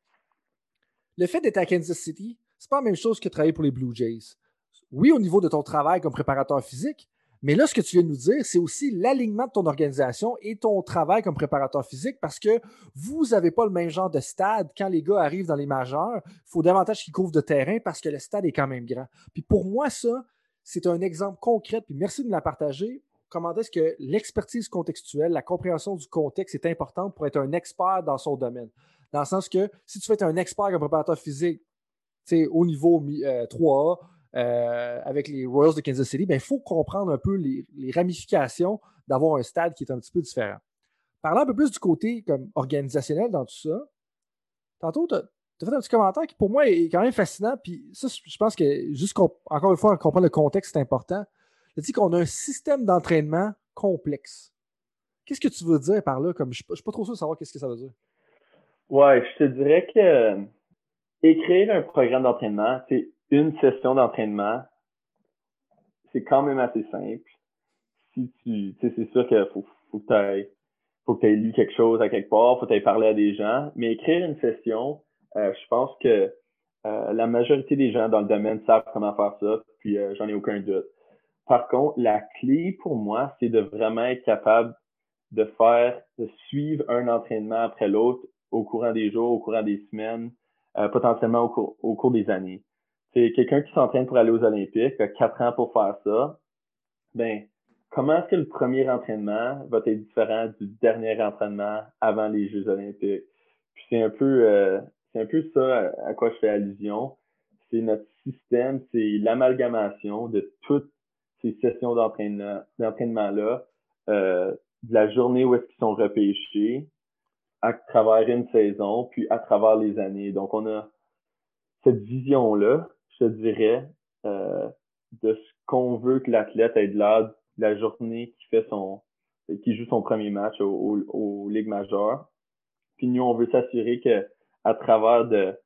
S3: le fait d'être à Kansas City, c'est pas la même chose que travailler pour les Blue Jays. Oui, au niveau de ton travail comme préparateur physique, mais là, ce que tu viens de nous dire, c'est aussi l'alignement de ton organisation et ton travail comme préparateur physique parce que vous n'avez pas le même genre de stade. Quand les gars arrivent dans les majeurs, il faut davantage qu'ils couvrent de terrain parce que le stade est quand même grand. Puis pour moi, ça, c'est un exemple concret. Puis merci de me la partager. Comment est-ce que l'expertise contextuelle, la compréhension du contexte est importante pour être un expert dans son domaine? Dans le sens que si tu veux être un expert comme préparateur physique au niveau 3A, euh, euh, avec les Royals de Kansas City, il ben, faut comprendre un peu les, ramifications d'avoir un stade qui est un petit peu différent. Parlant un peu plus du côté comme organisationnel dans tout ça, tantôt, tu as, fait un petit commentaire qui pour moi est quand même fascinant. Puis ça, je pense que juste encore une fois, comprendre le contexte, c'est important. Tu dit qu'on a un système d'entraînement complexe. Qu'est-ce que tu veux dire par là? Comme, je ne suis pas trop sûr de savoir qu'est-ce que ça veut dire.
S1: Ouais, je te dirais que euh, écrire un programme d'entraînement, c'est une session d'entraînement, c'est quand même assez simple. Si tu, sais, c'est sûr qu'il faut, faut que tu aies, faut que tu lu quelque chose à quelque part, faut que tu parlé à des gens, mais écrire une session, euh, je pense que euh, la majorité des gens dans le domaine savent comment faire ça, puis j'en ai aucun doute. Par contre, la clé pour moi, c'est de vraiment être capable de faire, de suivre un entraînement après l'autre au courant des jours, au courant des semaines, euh, potentiellement au, au, cours des années. C'est quelqu'un qui s'entraîne pour aller aux Olympiques, a quatre ans pour faire ça. Ben, comment est-ce que le premier entraînement va être différent du dernier entraînement avant les Jeux Olympiques? Puis c'est un peu, euh, c'est un peu ça à, quoi je fais allusion. C'est notre système, c'est l'amalgamation de toutes ces sessions d'entraînement, d'entraînement-là, euh, de la journée où est-ce qu'ils sont repêchés, à travers une saison, puis à travers les années. Donc, on a cette vision-là, je dirais, euh, de ce qu'on veut que l'athlète ait de l'air la journée qui fait son qui joue son premier match au, au, Ligue majeure. Puis nous, on veut s'assurer que à travers de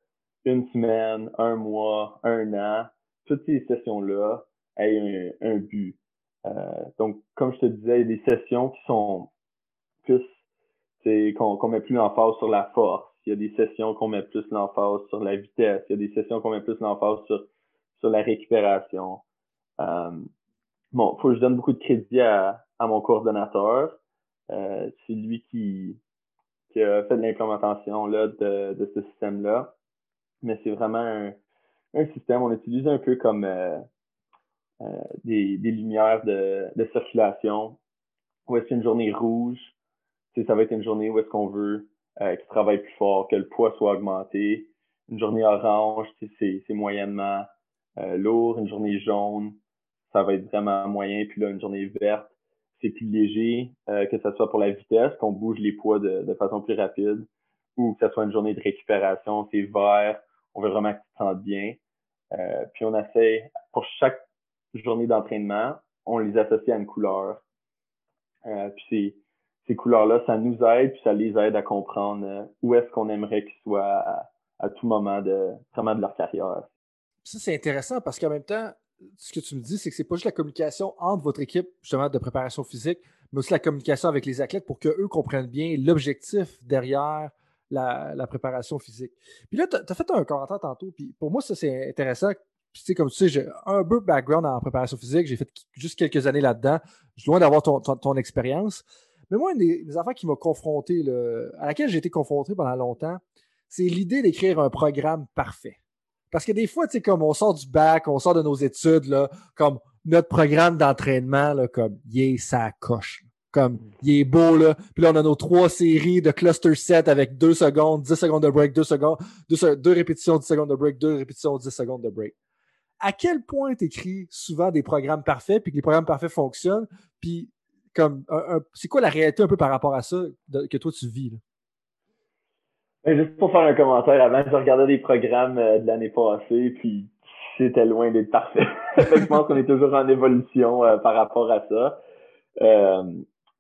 S1: une semaine, un mois, un an, toutes ces sessions-là aient un, but. Euh, donc, comme je te disais, des sessions qui sont plus qu'on met plus l'emphase sur la force. Il y a des sessions qu'on met plus l'emphase sur la vitesse. Il y a des sessions qu'on met plus l'emphase sur, sur la récupération. Euh, bon, faut que je donne beaucoup de crédit à, à mon coordonnateur. Euh, c'est lui qui, qui a fait l'implémentation de, ce système-là. Mais c'est vraiment un, système, on utilise un peu comme euh, euh des, des lumières de, de circulation. Où est-ce une journée rouge, ça va être une journée où est-ce qu'on veut euh, qu'il travaille plus fort, que le poids soit augmenté. Une journée orange, c'est moyennement euh, lourd. Une journée jaune, ça va être vraiment moyen. Puis là, une journée verte, c'est plus léger, euh, que ce soit pour la vitesse, qu'on bouge les poids de, de, façon plus rapide, ou que ce soit une journée de récupération, c'est vert, on veut vraiment que tu te sentes bien. Euh, puis on essaie, pour chaque journée d'entraînement, on les associe à une couleur. Euh, puis ces couleurs-là, ça nous aide, puis ça les aide à comprendre euh, où est-ce qu'on aimerait qu'ils soient à, tout moment de vraiment de leur carrière.
S3: Ça, c'est intéressant parce qu'en même temps, ce que tu me dis, c'est que c'est pas juste la communication entre votre équipe, justement, de préparation physique, mais aussi la communication avec les athlètes pour qu'eux comprennent bien l'objectif derrière la, préparation physique. Puis là, tu as, fait un commentaire tantôt, puis pour moi, ça, c'est intéressant. Puis, tu sais, comme tu sais, j'ai un peu de background en préparation physique, j'ai fait juste quelques années là-dedans. Je suis loin d'avoir ton, expérience. Mais moi, une des, affaires qui m'a confronté, à laquelle j'ai été confronté pendant longtemps, c'est l'idée d'écrire un programme parfait. Parce que des fois, tu sais, comme on sort du bac, on sort de nos études, là, comme notre programme d'entraînement, comme, il est sa coche. Comme, il est beau, là. Puis là, on a nos trois séries de cluster set avec deux secondes, 10 secondes de break, deux secondes, deux, répétitions, 10 secondes de break, deux répétitions, 10 secondes de break. À quel point tu écris souvent des programmes parfaits, puis que les programmes parfaits fonctionnent, puis comme, c'est quoi la réalité un peu par rapport à ça que toi tu vis? Là?
S1: Ben, juste pour faire un commentaire, avant, je regardais des programmes euh, de l'année passée, puis c'était loin d'être parfait. je pense qu'on est toujours en évolution euh, par rapport à ça. Euh,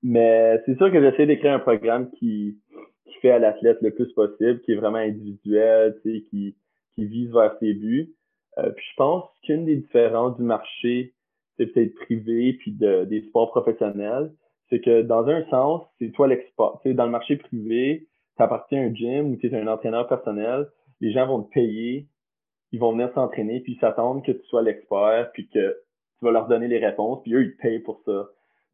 S1: mais c'est sûr que j'essaie d'écrire un programme qui, qui fait à l'athlète le plus possible, qui est vraiment individuel, qui, qui vise vers ses buts. puis je pense qu'une des différences du marché, c'est peut-être privé, puis de, des sports professionnels, c'est que dans un sens, c'est toi l'export. Tu sais, dans le marché privé, tu appartiens à un gym ou tu es un entraîneur personnel, les gens vont te payer, ils vont venir s'entraîner, puis ils s'attendent que tu sois l'expert, puis que tu vas leur donner les réponses, puis eux, ils te payent pour ça.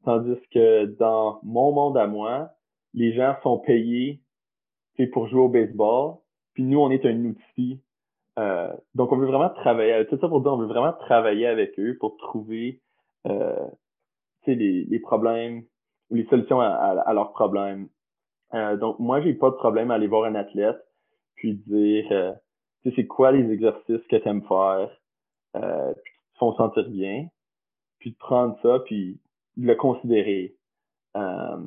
S1: Tandis que dans mon monde à moi, les gens sont payés pour jouer au baseball, puis nous, on est un outil. Euh, donc, on veut vraiment travailler, tout ça pour on veut vraiment travailler avec eux pour trouver euh, les, les problèmes ou les solutions à, leurs problèmes. Euh, donc, moi, j'ai pas de problème à aller voir un athlète puis dire, euh, tu sais, c'est quoi les exercices que tu aimes faire, euh, puis qui te font sentir bien, puis de prendre ça, puis de le considérer. Euh,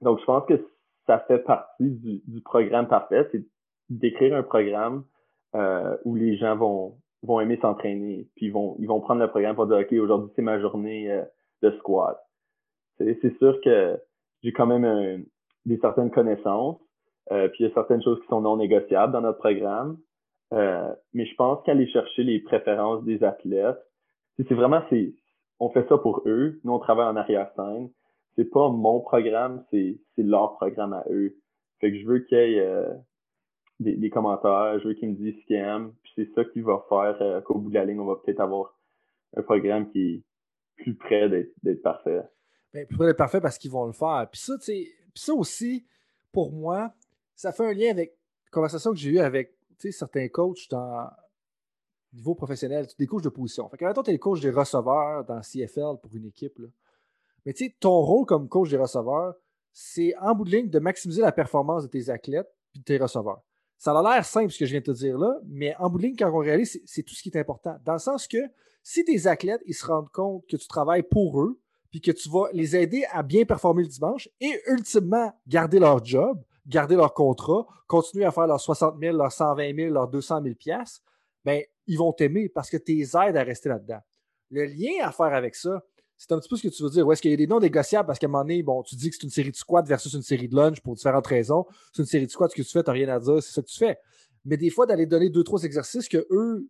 S1: donc, je pense que ça fait partie du, du programme parfait, c'est d'écrire un programme euh, où les gens vont vont aimer s'entraîner, puis vont ils vont prendre le programme pour dire, OK, aujourd'hui, c'est ma journée de squat. C'est sûr que j'ai quand même des certaines connaissances. Euh, puis il y a certaines choses qui sont non négociables dans notre programme. Euh, mais je pense qu'aller chercher les préférences des athlètes, c'est vraiment on fait ça pour eux. Nous on travaille en arrière-scène. C'est pas mon programme, c'est leur programme à eux. Fait que je veux qu'il y ait euh, des, commentaires, je veux qu'ils me disent ce qu'ils aiment. Puis c'est ça qui va faire qu'au bout de la ligne, on va peut-être avoir un programme qui est plus près d'être parfait.
S3: Ben, plus près d'être parfait parce qu'ils vont le faire. Puis ça, tu sais, ça aussi, pour moi, ça fait un lien avec la conversation que j'ai eue avec certains coachs dans niveau professionnel, des coachs de position. Fait que, maintenant, tu es le coach des receveurs dans CFL pour une équipe. Mais tu sais, ton rôle comme coach des receveurs, c'est en bout de ligne de maximiser la performance de tes athlètes et de tes receveurs. Ça a l'air simple ce que je viens de te dire là, mais en bout de ligne, quand on réalise, c'est tout ce qui est important. Dans le sens que si tes athlètes ils se rendent compte que tu travailles pour eux, puis que tu vas les aider à bien performer le dimanche et ultimement garder leur job, garder leur contrat, continuer à faire leurs 60 000, leurs 120 000, leurs 200 000 pièces, ben ils vont t'aimer parce que tu les aides à rester là-dedans. Le lien à faire avec ça, c'est un petit peu ce que tu veux dire. Où est-ce qu'il y a des non négociables parce qu'à un moment donné, bon, tu dis que c'est une série de squats versus une série de lunch pour différentes raisons. C'est une série de squats, que tu fais, tu n'as rien à dire, c'est ça que tu fais. Mais des fois, d'aller donner deux, trois exercices que eux,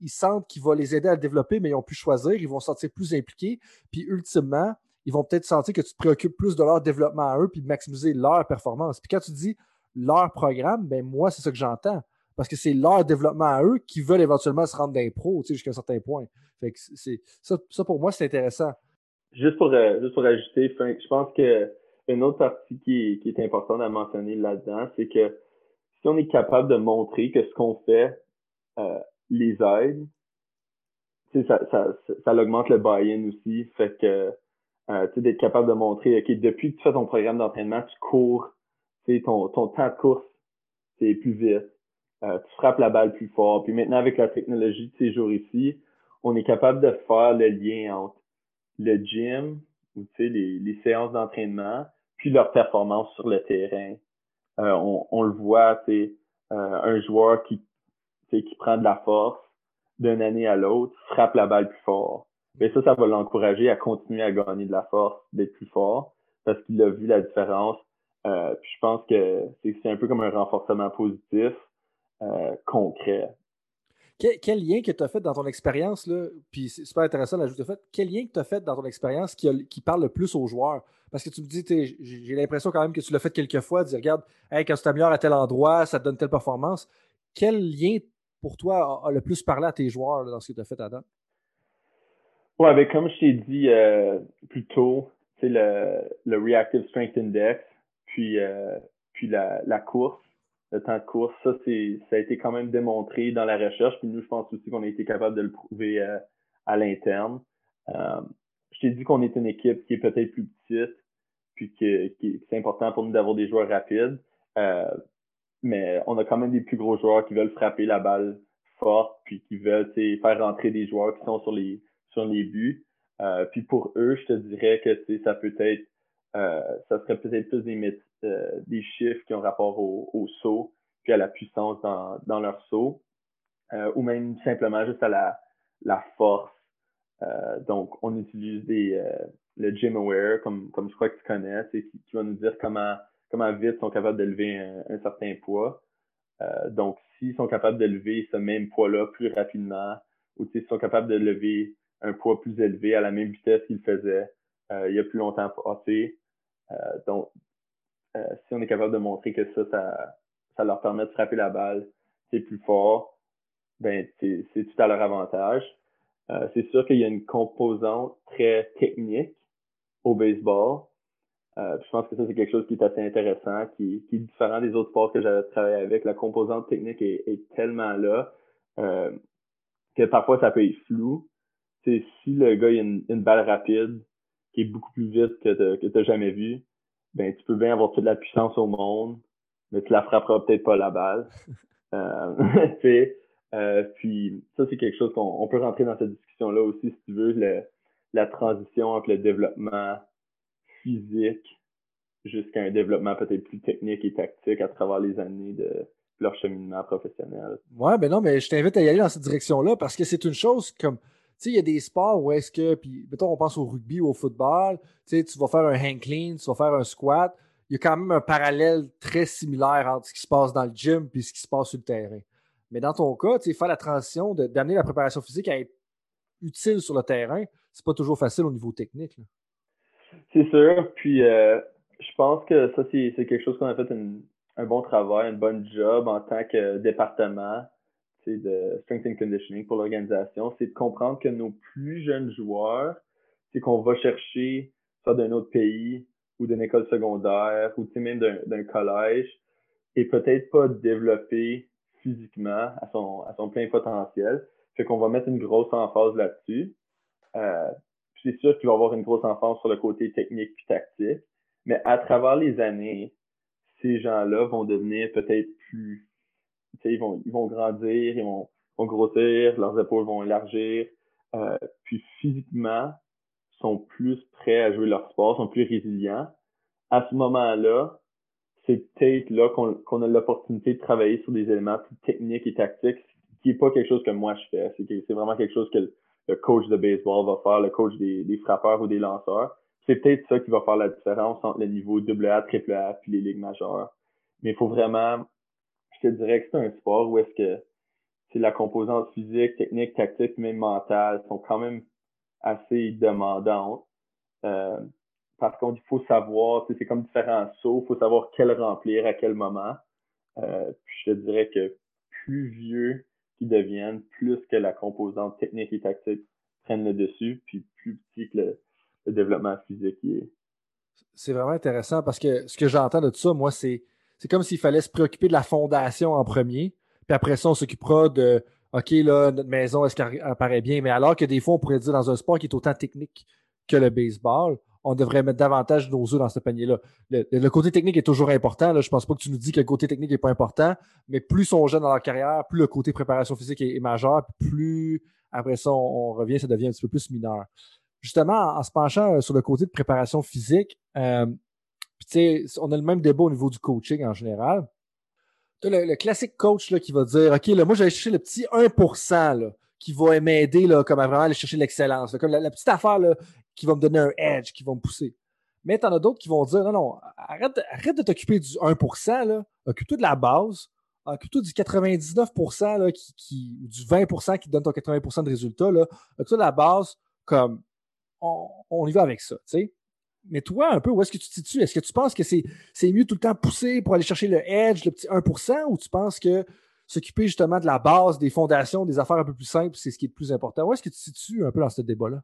S3: ils sentent qu'il va les aider à le développer, mais ils ont pu choisir, ils vont se sentir plus impliqués. Puis ultimement, ils vont peut-être sentir que tu te préoccupes plus de leur développement à eux puis de maximiser leur performance. Puis quand tu dis leur programme, ben moi, c'est ça que j'entends. Parce que c'est leur développement à eux qui veulent éventuellement se rendre d'un pro jusqu'à un certain point. Fait que c'est, ça, ça, pour moi, c'est intéressant.
S1: Juste pour, euh, juste pour ajouter, je pense que une autre partie qui, qui est importante à mentionner là-dedans, c'est que si on est capable de montrer que ce qu'on fait euh, les aide, ça, ça, ça, augmente le buy-in aussi. Fait que euh, d'être capable de montrer, OK, depuis que tu fais ton programme d'entraînement, tu cours, ton, ton temps de course, c'est plus vite. Euh, tu frappes la balle plus fort. Puis maintenant, avec la technologie de ces jours ici, on est capable de faire le lien entre le gym ou les, les séances d'entraînement, puis leur performance sur le terrain. Euh, on, on, le voit, c'est euh, un joueur qui, qui prend de la force d'une année à l'autre, frappe la balle plus fort. Mais ça, ça va l'encourager à continuer à gagner de la force, d'être plus fort, parce qu'il a vu la différence. Euh, puis je pense que c'est un peu comme un renforcement positif concret.
S3: Quel, lien que tu as fait dans ton expérience, là, puis c'est super intéressant l'ajout que tu fait, quel lien que tu as fait dans ton expérience qui, qui, parle le plus aux joueurs? Parce que tu me dis, j'ai l'impression quand même que tu l'as fait quelques fois, de dire, regarde, hey, quand tu t'améliores à tel endroit, ça te donne telle performance. Quel lien pour toi a, le plus parlé à tes joueurs dans ce que tu as fait à date?
S1: Ouais, ben, comme je t'ai dit euh, plus tôt, le, le Reactive Strength Index, puis, euh, puis la, la course, le temps de course, ça, c'est, ça a été quand même démontré dans la recherche. Puis nous, je pense aussi qu'on a été capable de le prouver euh, à l'interne. Euh, je t'ai dit qu'on est une équipe qui est peut-être plus petite, puis que, c'est important pour nous d'avoir des joueurs rapides. Euh, mais on a quand même des plus gros joueurs qui veulent frapper la balle forte, puis qui veulent faire rentrer des joueurs qui sont sur les sur les buts. puis pour eux, je te dirais que ça peut être ça serait peut-être plus des, euh, des chiffres qui ont rapport au, au, saut, puis à la puissance dans, leur saut, euh, ou même simplement juste à la, force. Euh, donc, on utilise le Gym Aware, comme, je crois que tu connais, qui, qui va nous dire comment, comment vite ils sont capables de lever un, certain poids. donc, s'ils sont capables de lever ce même poids-là plus rapidement, ou s'ils sont capables de lever un poids plus élevé à la même vitesse qu'ils faisaient il y a plus longtemps passé. donc, euh, si on est capable de montrer que ça, ça, leur permet de frapper la balle, c'est plus fort, ben c'est tout à leur avantage. Euh, c'est sûr qu'il y a une composante très technique au baseball. Euh, je pense que ça, c'est quelque chose qui est assez intéressant, qui, est différent des autres sports que j'avais travaillé avec. La composante technique est, tellement là que parfois ça peut être flou. Si le gars a une, une, balle rapide qui est beaucoup plus vite que tu n'as jamais vu, ben tu peux bien avoir toute la puissance au monde, mais tu la frapperas peut-être pas la balle. euh, euh, puis ça, c'est quelque chose qu'on peut rentrer dans cette discussion-là aussi, si tu veux, le, la transition entre le développement physique jusqu'à un développement peut-être plus technique et tactique à travers les années de leur cheminement professionnel.
S3: Ouais, ben non, mais je t'invite à y aller dans cette direction-là parce que c'est une chose comme sais, il y a des sports où est-ce que, puis mettons, on pense au rugby ou au football, tu sais, tu vas faire un hang clean, tu vas faire un squat. Il y a quand même un parallèle très similaire entre ce qui se passe dans le gym et ce qui se passe sur le terrain. Mais dans ton cas, tu faire la transition, d'amener la préparation physique à être utile sur le terrain, c'est pas toujours facile au niveau technique.
S1: C'est sûr. Puis, euh, je pense que ça, c'est quelque chose qu'on a fait un bon travail, un bon job en tant que département de strength and conditioning pour l'organisation, c'est de comprendre que nos plus jeunes joueurs, c'est qu'on va chercher soit d'un autre pays ou d'une école secondaire ou même d'un collège, est peut-être pas développé physiquement à son, à son plein potentiel. Fait qu'on va mettre une grosse emphase là-dessus. Euh, c'est sûr qu'il va avoir une grosse emphase sur le côté technique puis tactique. Mais à travers les années, ces gens-là vont devenir peut-être plus, ils vont, ils vont grandir, ils vont, vont grossir, leurs épaules vont élargir, euh, puis physiquement sont plus prêts à jouer leur sport, sont plus résilients. À ce moment-là, c'est peut-être là qu'on a l'opportunité de travailler sur des éléments plus techniques et tactiques, qui est pas quelque chose que moi je fais. C'est vraiment quelque chose que le, coach de baseball va faire, le coach des, des frappeurs ou des lanceurs. C'est peut-être ça qui va faire la différence entre le niveau AA, AAA puis les ligues majeures. Mais il faut vraiment, je te dirais que c'est un sport où est-ce que c'est la composante physique, technique, tactique, même mentale sont quand même assez demandantes. Euh, par contre, il faut savoir, c'est comme différents sauts, il faut savoir quel remplir à quel moment. Euh, puis je te dirais que plus vieux qu'ils deviennent, plus que la composante technique et tactique prennent le dessus, puis plus petit que le, développement physique est.
S3: C'est vraiment intéressant parce que ce que j'entends de tout ça, moi, c'est c'est comme s'il fallait se préoccuper de la fondation en premier, puis après ça, on s'occupera de OK, là, notre maison, est-ce qu'elle apparaît bien? Mais alors que des fois, on pourrait dire dans un sport qui est autant technique que le baseball, on devrait mettre davantage nos œufs dans ce panier-là. Le, côté technique est toujours important. Là. Je pense pas que tu nous dis que le côté technique n'est pas important, mais plus ils sont jeunes dans leur carrière, plus le côté préparation physique est, majeur, plus après ça, on, revient, ça devient un petit peu plus mineur. Justement, en, se penchant euh, sur le côté de préparation physique, euh, on a le même débat au niveau du coaching en général. Le, le, classique coach là, qui va dire OK, là, moi, j'allais chercher le petit 1% là, qui va m'aider comme à vraiment aller chercher l'excellence. Comme la, petite affaire là, qui va me donner un edge, qui va me pousser. Mais t'en as d'autres qui vont dire non, non, arrête, arrête de t'occuper du 1 là, occupe-toi de la base, occupe-toi du 99 là, qui, qui, du 20% qui te donne ton 80% de résultats. Là, occupe-toi de la base comme on, y va avec ça. sais mais toi, un peu, où est-ce que tu te situes? Est-ce que tu penses que c'est, mieux tout le temps pousser pour aller chercher le edge, le petit 1%, ou tu penses que s'occuper justement de la base, des fondations, des affaires un peu plus simples, c'est ce qui est le plus important? Où est-ce que tu te situes un peu dans ce débat-là?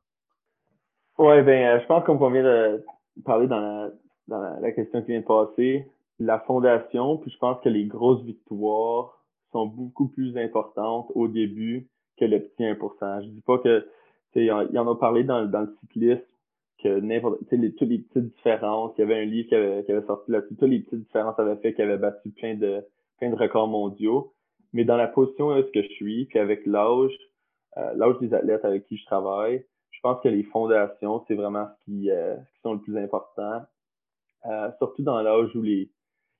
S1: Oui, ben, euh, je pense qu'on vient de parler dans la, la, question qui vient de passer, la fondation, puis je pense que les grosses victoires sont beaucoup plus importantes au début que le petit 1%. Je dis pas que, il y en a parlé dans, dans le cyclisme, que les, toutes les petites différences, il y avait un livre qui avait, sorti là-dessus, toutes les petites différences avaient fait qu'il avait battu plein de, plein de records mondiaux. Mais dans la position où que je suis, puis avec l'âge, euh, l'âge des athlètes avec qui je travaille, je pense que les fondations, c'est vraiment ce qui, euh, qui sont le plus important. Euh, surtout dans l'âge où les,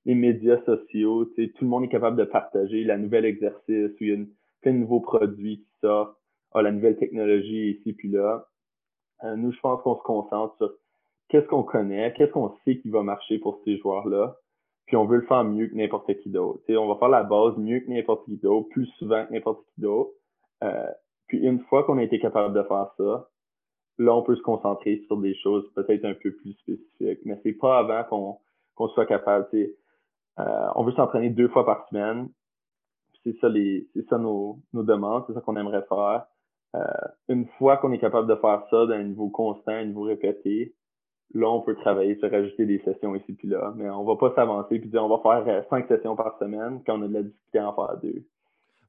S1: les médias sociaux, tout le monde est capable de partager la nouvelle exercice, où il y a plein de nouveaux produits qui sortent, ah, la nouvelle technologie ici puis là. Euh, nous, je pense qu'on se concentre sur qu'est-ce qu'on connaît, qu'est-ce qu'on sait qui va marcher pour ces joueurs-là, puis on veut le faire mieux que n'importe qui d'autre. On va faire la base mieux que n'importe qui d'autre, plus souvent que n'importe qui d'autre. Euh, puis une fois qu'on a été capable de faire ça, là, on peut se concentrer sur des choses peut-être un peu plus spécifiques. Mais c'est pas avant qu'on soit capable. Euh, on veut s'entraîner deux fois par semaine. C'est ça les, ça nos demandes, c'est ça qu'on aimerait faire. Euh, une fois qu'on est capable de faire ça d'un niveau constant, un niveau répété, là, on peut travailler sur rajouter des sessions ici puis là. Mais on va pas s'avancer puis dire on va faire euh, cinq sessions par semaine quand on a de la difficulté à en faire deux.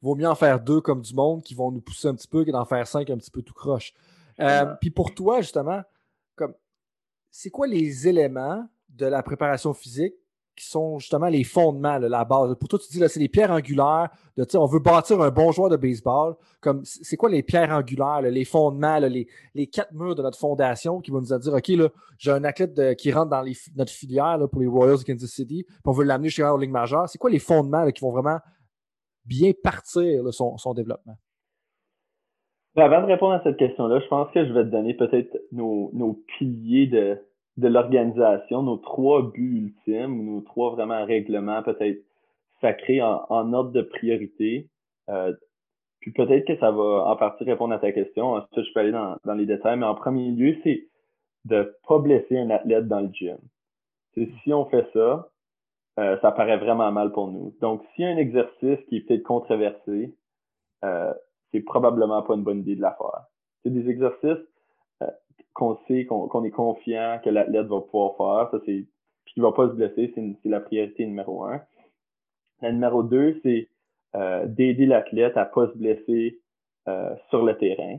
S3: Vaut mieux en faire deux comme du monde qui vont nous pousser un petit peu que d'en faire cinq un petit peu tout croche. Euh, puis pour toi, justement, comme c'est quoi les éléments de la préparation physique qui sont justement les fondements, la base. Pour toi, tu dis, là, c'est les pierres angulaires. De, on veut bâtir un bon joueur de baseball. Comme, c'est quoi les pierres angulaires, les fondements, les, les, quatre murs de notre fondation qui vont nous dire, OK, là, j'ai un athlète qui rentre dans notre filière pour les Royals de Kansas City, puis on veut l'amener chez la Ligue majeure. C'est quoi les fondements qui vont vraiment bien partir son, son développement?
S1: Ben, avant de répondre à cette question-là, je pense que je vais te donner peut-être nos, nos piliers de, de l'organisation, nos trois buts ultimes, nos trois vraiment règlements peut-être sacrés en, ordre de priorité. Euh, puis peut-être que ça va en partie répondre à ta question. Ensuite, je peux aller dans, dans les détails, mais en premier lieu, c'est de pas blesser un athlète dans le gym. si on fait ça, euh, ça paraît vraiment mal pour nous. Donc, s'il y a un exercice qui est peut-être controversé, euh, c'est probablement pas une bonne idée de la faire. C'est des exercices qu'on sait, qu'on est confiant que l'athlète va pouvoir faire. Ça, c'est, puis qu'il va pas se blesser, c'est la priorité numéro un. La numéro deux, c'est d'aider l'athlète à pas se blesser sur le terrain.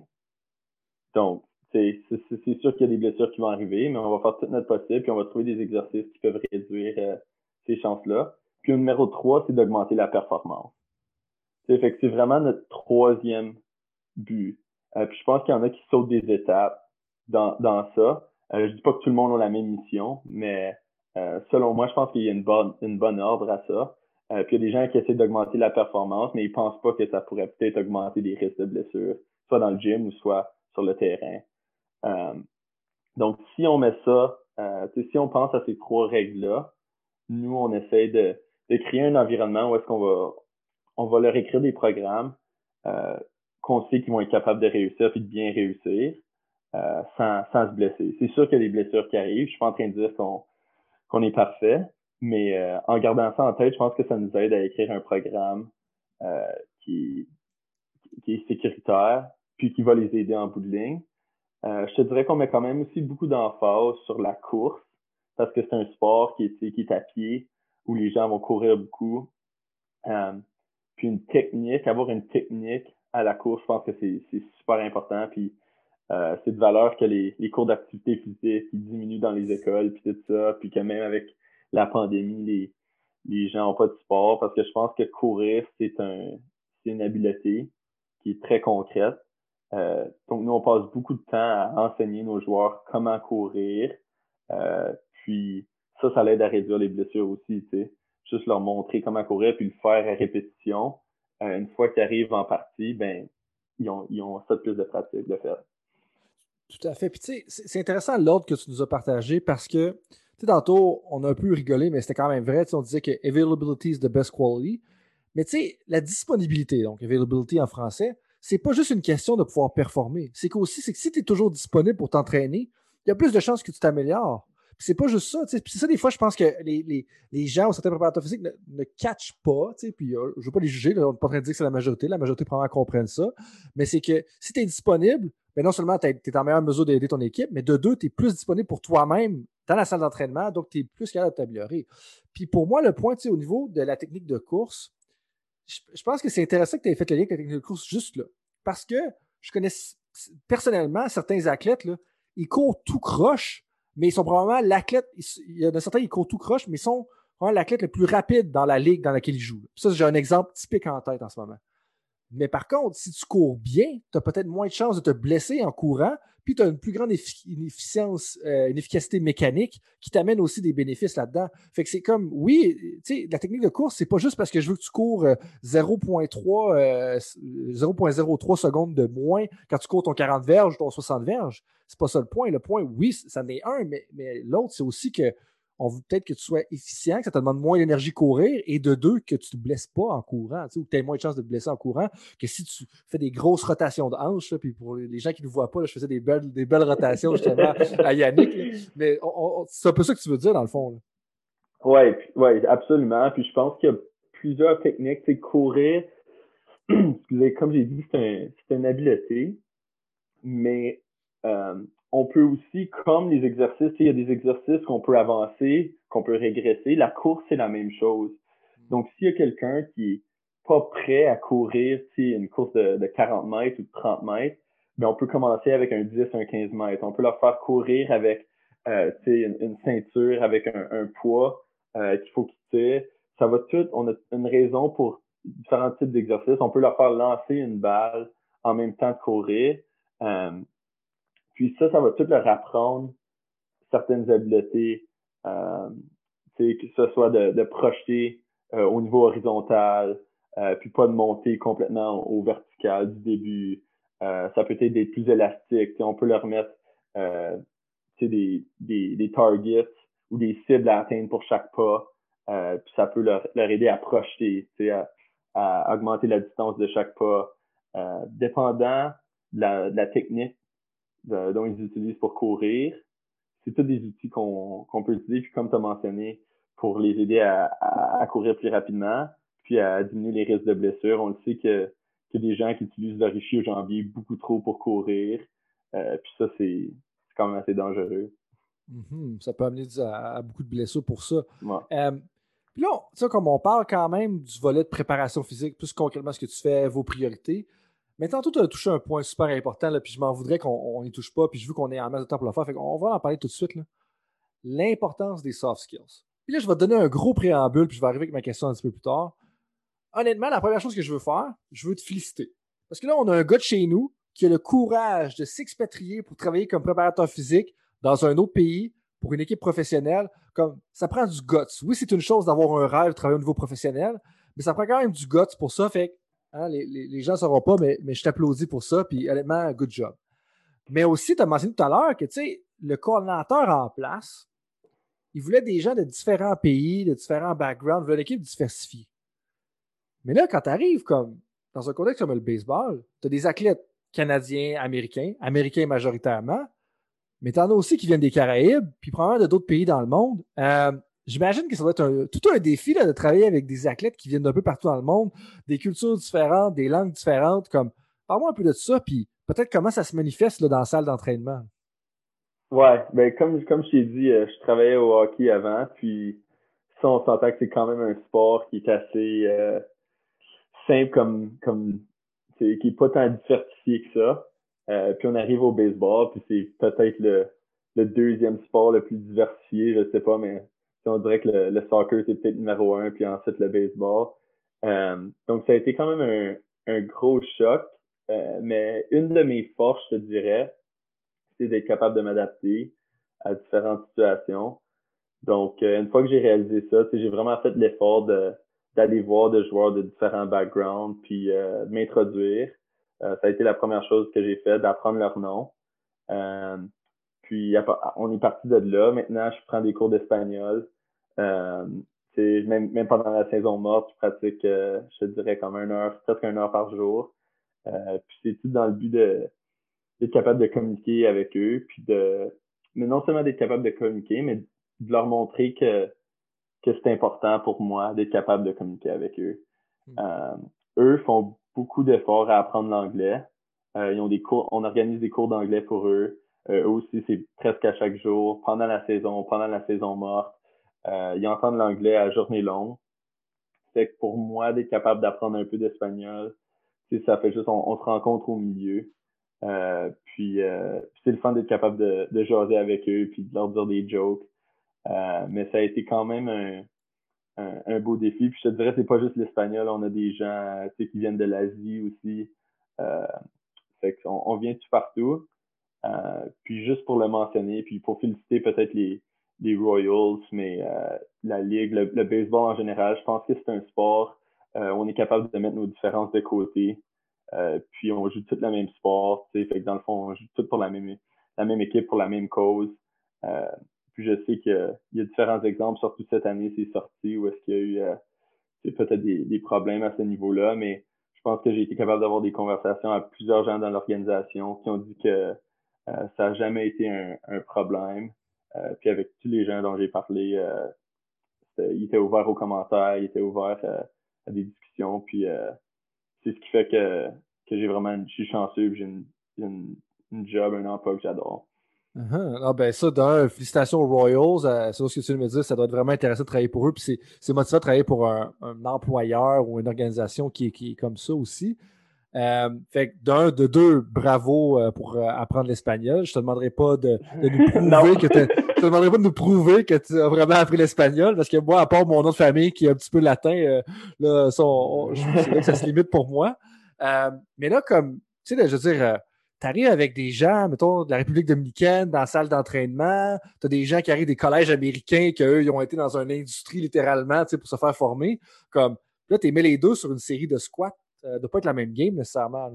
S1: Donc, c'est sûr qu'il y a des blessures qui vont arriver, mais on va faire tout notre possible, puis on va trouver des exercices qui peuvent réduire ces chances-là. Puis le numéro 3, c'est d'augmenter la performance. C'est vraiment notre troisième but. Euh, puis je pense qu'il y en a qui sautent des étapes dans, dans ça. Euh, je dis pas que tout le monde a la même mission, mais euh, selon moi, je pense qu'il y a une bonne, une bonne ordre à ça. Euh, puis il y a des gens qui essaient d'augmenter la performance, mais ils pensent pas que ça pourrait peut-être augmenter les risques de blessures, soit dans le gym ou soit sur le terrain. donc, si on met ça, si on pense à ces trois règles-là, nous, on essaie de, de créer un environnement où est-ce qu'on va on va leur écrire des programmes euh, qu'on sait qu'ils vont être capables de réussir et de bien réussir euh, sans, se blesser. C'est sûr qu'il y a des blessures qui arrivent. Je suis pas en train de dire qu'on est parfait, mais euh, en gardant ça en tête, je pense que ça nous aide à écrire un programme euh, qui, est sécuritaire, puis qui va les aider en bout de ligne. Je te dirais qu'on met quand même aussi beaucoup d'emphase sur la course, parce que c'est un sport qui est, qui est à pied, où les gens vont courir beaucoup. Puis une technique, avoir une technique à la course, je pense que c'est super important. Puis euh, c'est de valeur que les, les cours d'activité physique diminuent dans les écoles, puis tout ça, puis que même avec la pandémie, les, les gens n'ont pas de sport, parce que je pense que courir, c'est un une habileté qui est très concrète. Euh, donc nous, on passe beaucoup de temps à enseigner nos joueurs comment courir. Euh, puis ça, ça l'aide à réduire les blessures aussi, tu sais. Juste leur montrer comment courir, puis le faire à répétition. Euh, une fois qu'ils arrivent en partie, ben, ils ont, ils ont ça de plus de pratique de faire.
S3: Tout à fait. Puis tu sais, c'est intéressant l'ordre que tu nous as partagé parce que, tu sais, tantôt, on a un peu rigolé, mais c'était quand même vrai. On disait que availability is the best quality. Mais tu sais, la disponibilité, donc availability en français, c'est pas juste une question de pouvoir performer. C'est qu'aussi, c'est que si tu es toujours disponible pour t'entraîner, il y a plus de chances que tu t'améliores c'est pas juste ça. C'est ça, des fois, je pense que les, les, les gens ou certains préparateurs physiques ne, catchent pas. Puis euh, je veux pas les juger, on n'est pas en train de dire que c'est la majorité. La majorité probablement comprennent ça. Mais c'est que si tu es disponible, ben non seulement tu es en meilleure mesure d'aider ton équipe, mais de deux, tu es plus disponible pour toi-même dans la salle d'entraînement, donc tu es plus capable de t'améliorer. Puis pour moi, le point, au niveau de la technique de course, je, pense que c'est intéressant que tu aies fait le lien avec la technique de course juste là. Parce que je connais personnellement certains athlètes, ils courent tout croche mais ils sont probablement l'athlète. Il y en a certains qui courent tout croche, mais ils sont probablement l'athlète le plus rapide dans la ligue dans laquelle ils jouent. Ça, j'ai un exemple typique en tête en ce moment. Mais par contre, si tu cours bien, tu as peut-être moins de chances de te blesser en courant, puis tu as une plus grande efficience, euh, une efficacité mécanique qui t'amène aussi des bénéfices là-dedans. Fait que c'est comme, oui, tu sais, la technique de course, c'est pas juste parce que je veux que tu cours 0.3 euh, 0.03 euh, secondes de moins quand tu cours ton 40 verges ou ton 60 verges. C'est pas ça le point. Le point, oui, ça en est un, mais, mais l'autre, c'est aussi que on veut peut-être que tu sois efficient, que ça te demande moins d'énergie courir, et de deux, que tu ne te blesses pas en courant, ou que tu aies moins de chances de te blesser en courant, que si tu fais des grosses rotations de hanches, puis pour les gens qui ne nous voient pas, je faisais des belles, des belles rotations justement à Yannick, mais c'est un peu ça que tu veux dire dans le fond.
S1: Oui, ouais, absolument. Puis je pense qu'il y a plusieurs techniques. C'est courir, comme j'ai dit, c'est un, une habileté, mais euh, on peut aussi, comme les exercices, il y a des exercices qu'on peut avancer, qu'on peut régresser. La course, c'est la même chose. Donc, s'il y a quelqu'un qui est pas prêt à courir une course de, de 40 mètres ou de 30 mètres, ben, on peut commencer avec un 10, un 15 mètres. On peut leur faire courir avec euh, une, une, ceinture, avec un, un poids euh, qu'il faut quitter. Ça va tout, on a une raison pour différents types d'exercices. On peut leur faire lancer une balle en même temps de courir. Euh, puis ça, ça va tout leur apprendre certaines habiletés, euh, que ce soit de, de projeter euh, au niveau horizontal, euh, puis pas de monter complètement au vertical du début. Ça peut être d'être plus élastique. On peut leur mettre des, des, des targets ou des cibles à atteindre pour chaque pas. Puis ça peut leur, leur aider à projeter, à, à augmenter la distance de chaque pas. dépendant de la technique dont ils utilisent pour courir. C'est tous des outils qu'on peut utiliser, puis comme tu as mentionné, pour les aider à, à, courir plus rapidement, puis à diminuer les risques de blessures. On le sait que, que des gens qui utilisent le au janvier beaucoup trop pour courir. Euh, puis ça, c'est quand même assez dangereux.
S3: Mm-hmm. Ça peut amener à, beaucoup de blessures pour ça. Euh, Puis là, tu comme on parle quand même du volet de préparation physique, plus concrètement ce que tu fais, vos priorités. Mais tantôt, tu as touché un point super important, là, puis je m'en voudrais qu'on n'y touche pas, puis je veux qu'on ait en masse de temps pour le faire. Fait qu'on va en parler tout de suite. L'importance des soft skills. Puis là, je vais te donner un gros préambule, puis je vais arriver avec ma question un petit peu plus tard. Honnêtement, la première chose que je veux faire, je veux te féliciter. Parce que là, on a un gars de chez nous qui a le courage de s'expatrier pour travailler comme préparateur physique dans un autre pays pour une équipe professionnelle. Comme ça prend du guts. Oui, c'est une chose d'avoir un rêve, de travailler au niveau professionnel, mais ça prend quand même du guts pour ça. Fait hein, les, gens ne sauront pas, mais, je t'applaudis pour ça. Puis honnêtement, good job. Mais aussi, tu as mentionné tout à l'heure que le coordinateur en place, il voulait des gens de différents pays, de différents backgrounds, voulait une équipe diversifiée. Mais là, quand tu arrives comme dans un contexte comme le baseball, tu as des athlètes canadiens, américains, américains majoritairement, mais tu en as aussi qui viennent des Caraïbes, puis probablement de d'autres pays dans le monde. Euh, j'imagine que ça doit être tout un défi de travailler avec des athlètes qui viennent d'un peu partout dans le monde, des cultures différentes, des langues différentes. Comme, parle-moi un peu de ça, puis peut-être comment ça se manifeste là, dans la salle d'entraînement.
S1: Ouais, ben comme, comme je t'ai dit, euh, je travaillais au hockey avant, puis ça, on s'entend que c'est quand même un sport qui est assez euh, simple comme, comme qui est pas tant diversifié que ça. Euh, puis on arrive au baseball, puis c'est peut-être le, le deuxième sport le plus diversifié, je sais pas, mais on dirait que le, soccer c'est peut-être numéro un, puis ensuite le baseball. Euh, donc ça a été quand même un, gros choc, euh, mais une de mes forces, je te dirais, c'est d'être capable de m'adapter à différentes situations. Donc, euh, une fois que j'ai réalisé ça, j'ai vraiment fait l'effort de d'aller voir des joueurs de différents backgrounds, puis euh, m'introduire. Ça a été la première chose que j'ai fait, d'apprendre leur nom. puis on est parti de là. Maintenant, je prends des cours d'espagnol. Même, même pendant la saison morte, je pratique, je te dirais, comme une heure, presque une heure par jour. puis c'est tout dans le but de d'être capable de communiquer avec eux, puis de, mais non seulement d'être capable de communiquer, mais de leur montrer que, que c'est important pour moi d'être capable de communiquer avec eux. Hmm. Euh, eux font beaucoup d'efforts à apprendre l'anglais. Euh, ils ont des cours, on organise des cours d'anglais pour eux. Euh, eux aussi, c'est presque à chaque jour, pendant la saison, pendant la saison morte. Euh, ils entendent l'anglais à journée longue. C'est que pour moi, d'être capable d'apprendre un peu d'espagnol, ça fait juste, on, se rencontre au milieu. Euh, puis euh, c'est le fun d'être capable de, de jaser avec eux puis de leur dire des jokes. Mais ça a été quand même un, un, beau défi. Puis je te dirais, c'est pas juste l'espagnol, on a des gens qui viennent de l'Asie aussi. Fait qu'on on vient tout partout. Puis juste pour le mentionner, puis pour féliciter peut-être les, les Royals, mais euh, la Ligue, le, baseball en général, je pense que c'est un sport. Euh, on est capable de mettre nos différences de côté. Euh, puis on joue tout le même sport, fait que dans le fond, on joue tout pour la même, la même équipe, pour la même cause. Euh, puis je sais qu'il y, a différents exemples, surtout cette année, c'est sorti, où est-ce qu'il y a eu peut-être des, problèmes à ce niveau-là, mais je pense que j'ai été capable d'avoir des conversations avec plusieurs gens dans l'organisation qui ont dit que ça n'a jamais été un problème. Puis avec tous les gens dont j'ai parlé, ils étaient ouverts aux commentaires, ils étaient ouverts à, des discussions, puis c'est ce qui fait que, que j'ai vraiment, je suis chanceux, j'ai une, une, job, un emploi que j'adore.
S3: Uh-huh. Ah ben ça, d'un, félicitations aux Royals. Euh, ce que tu me dire, ça doit être vraiment intéressant de travailler pour eux. Puis c'est motivant de travailler pour un, un, employeur ou une organisation qui, qui est comme ça aussi. Euh, fait d'un, de deux, bravo euh, pour euh, apprendre l'espagnol. Je te demanderai pas de, de nous prouver que je te demanderai pas de nous prouver que tu as vraiment appris l'espagnol, parce que moi, à part mon nom de famille qui est un petit peu latin, là, ça, que ça se limite pour moi. mais là, comme, tu sais, je veux dire, tu arrives avec des gens, mettons, de la République dominicaine, dans la salle d'entraînement, tu as des gens qui arrivent des collèges américains, qu'eux, ils ont été dans une industrie littéralement, tu sais, pour se faire former. Comme, là, tu mets les deux sur une série de squats ça doit pas être la même game nécessairement.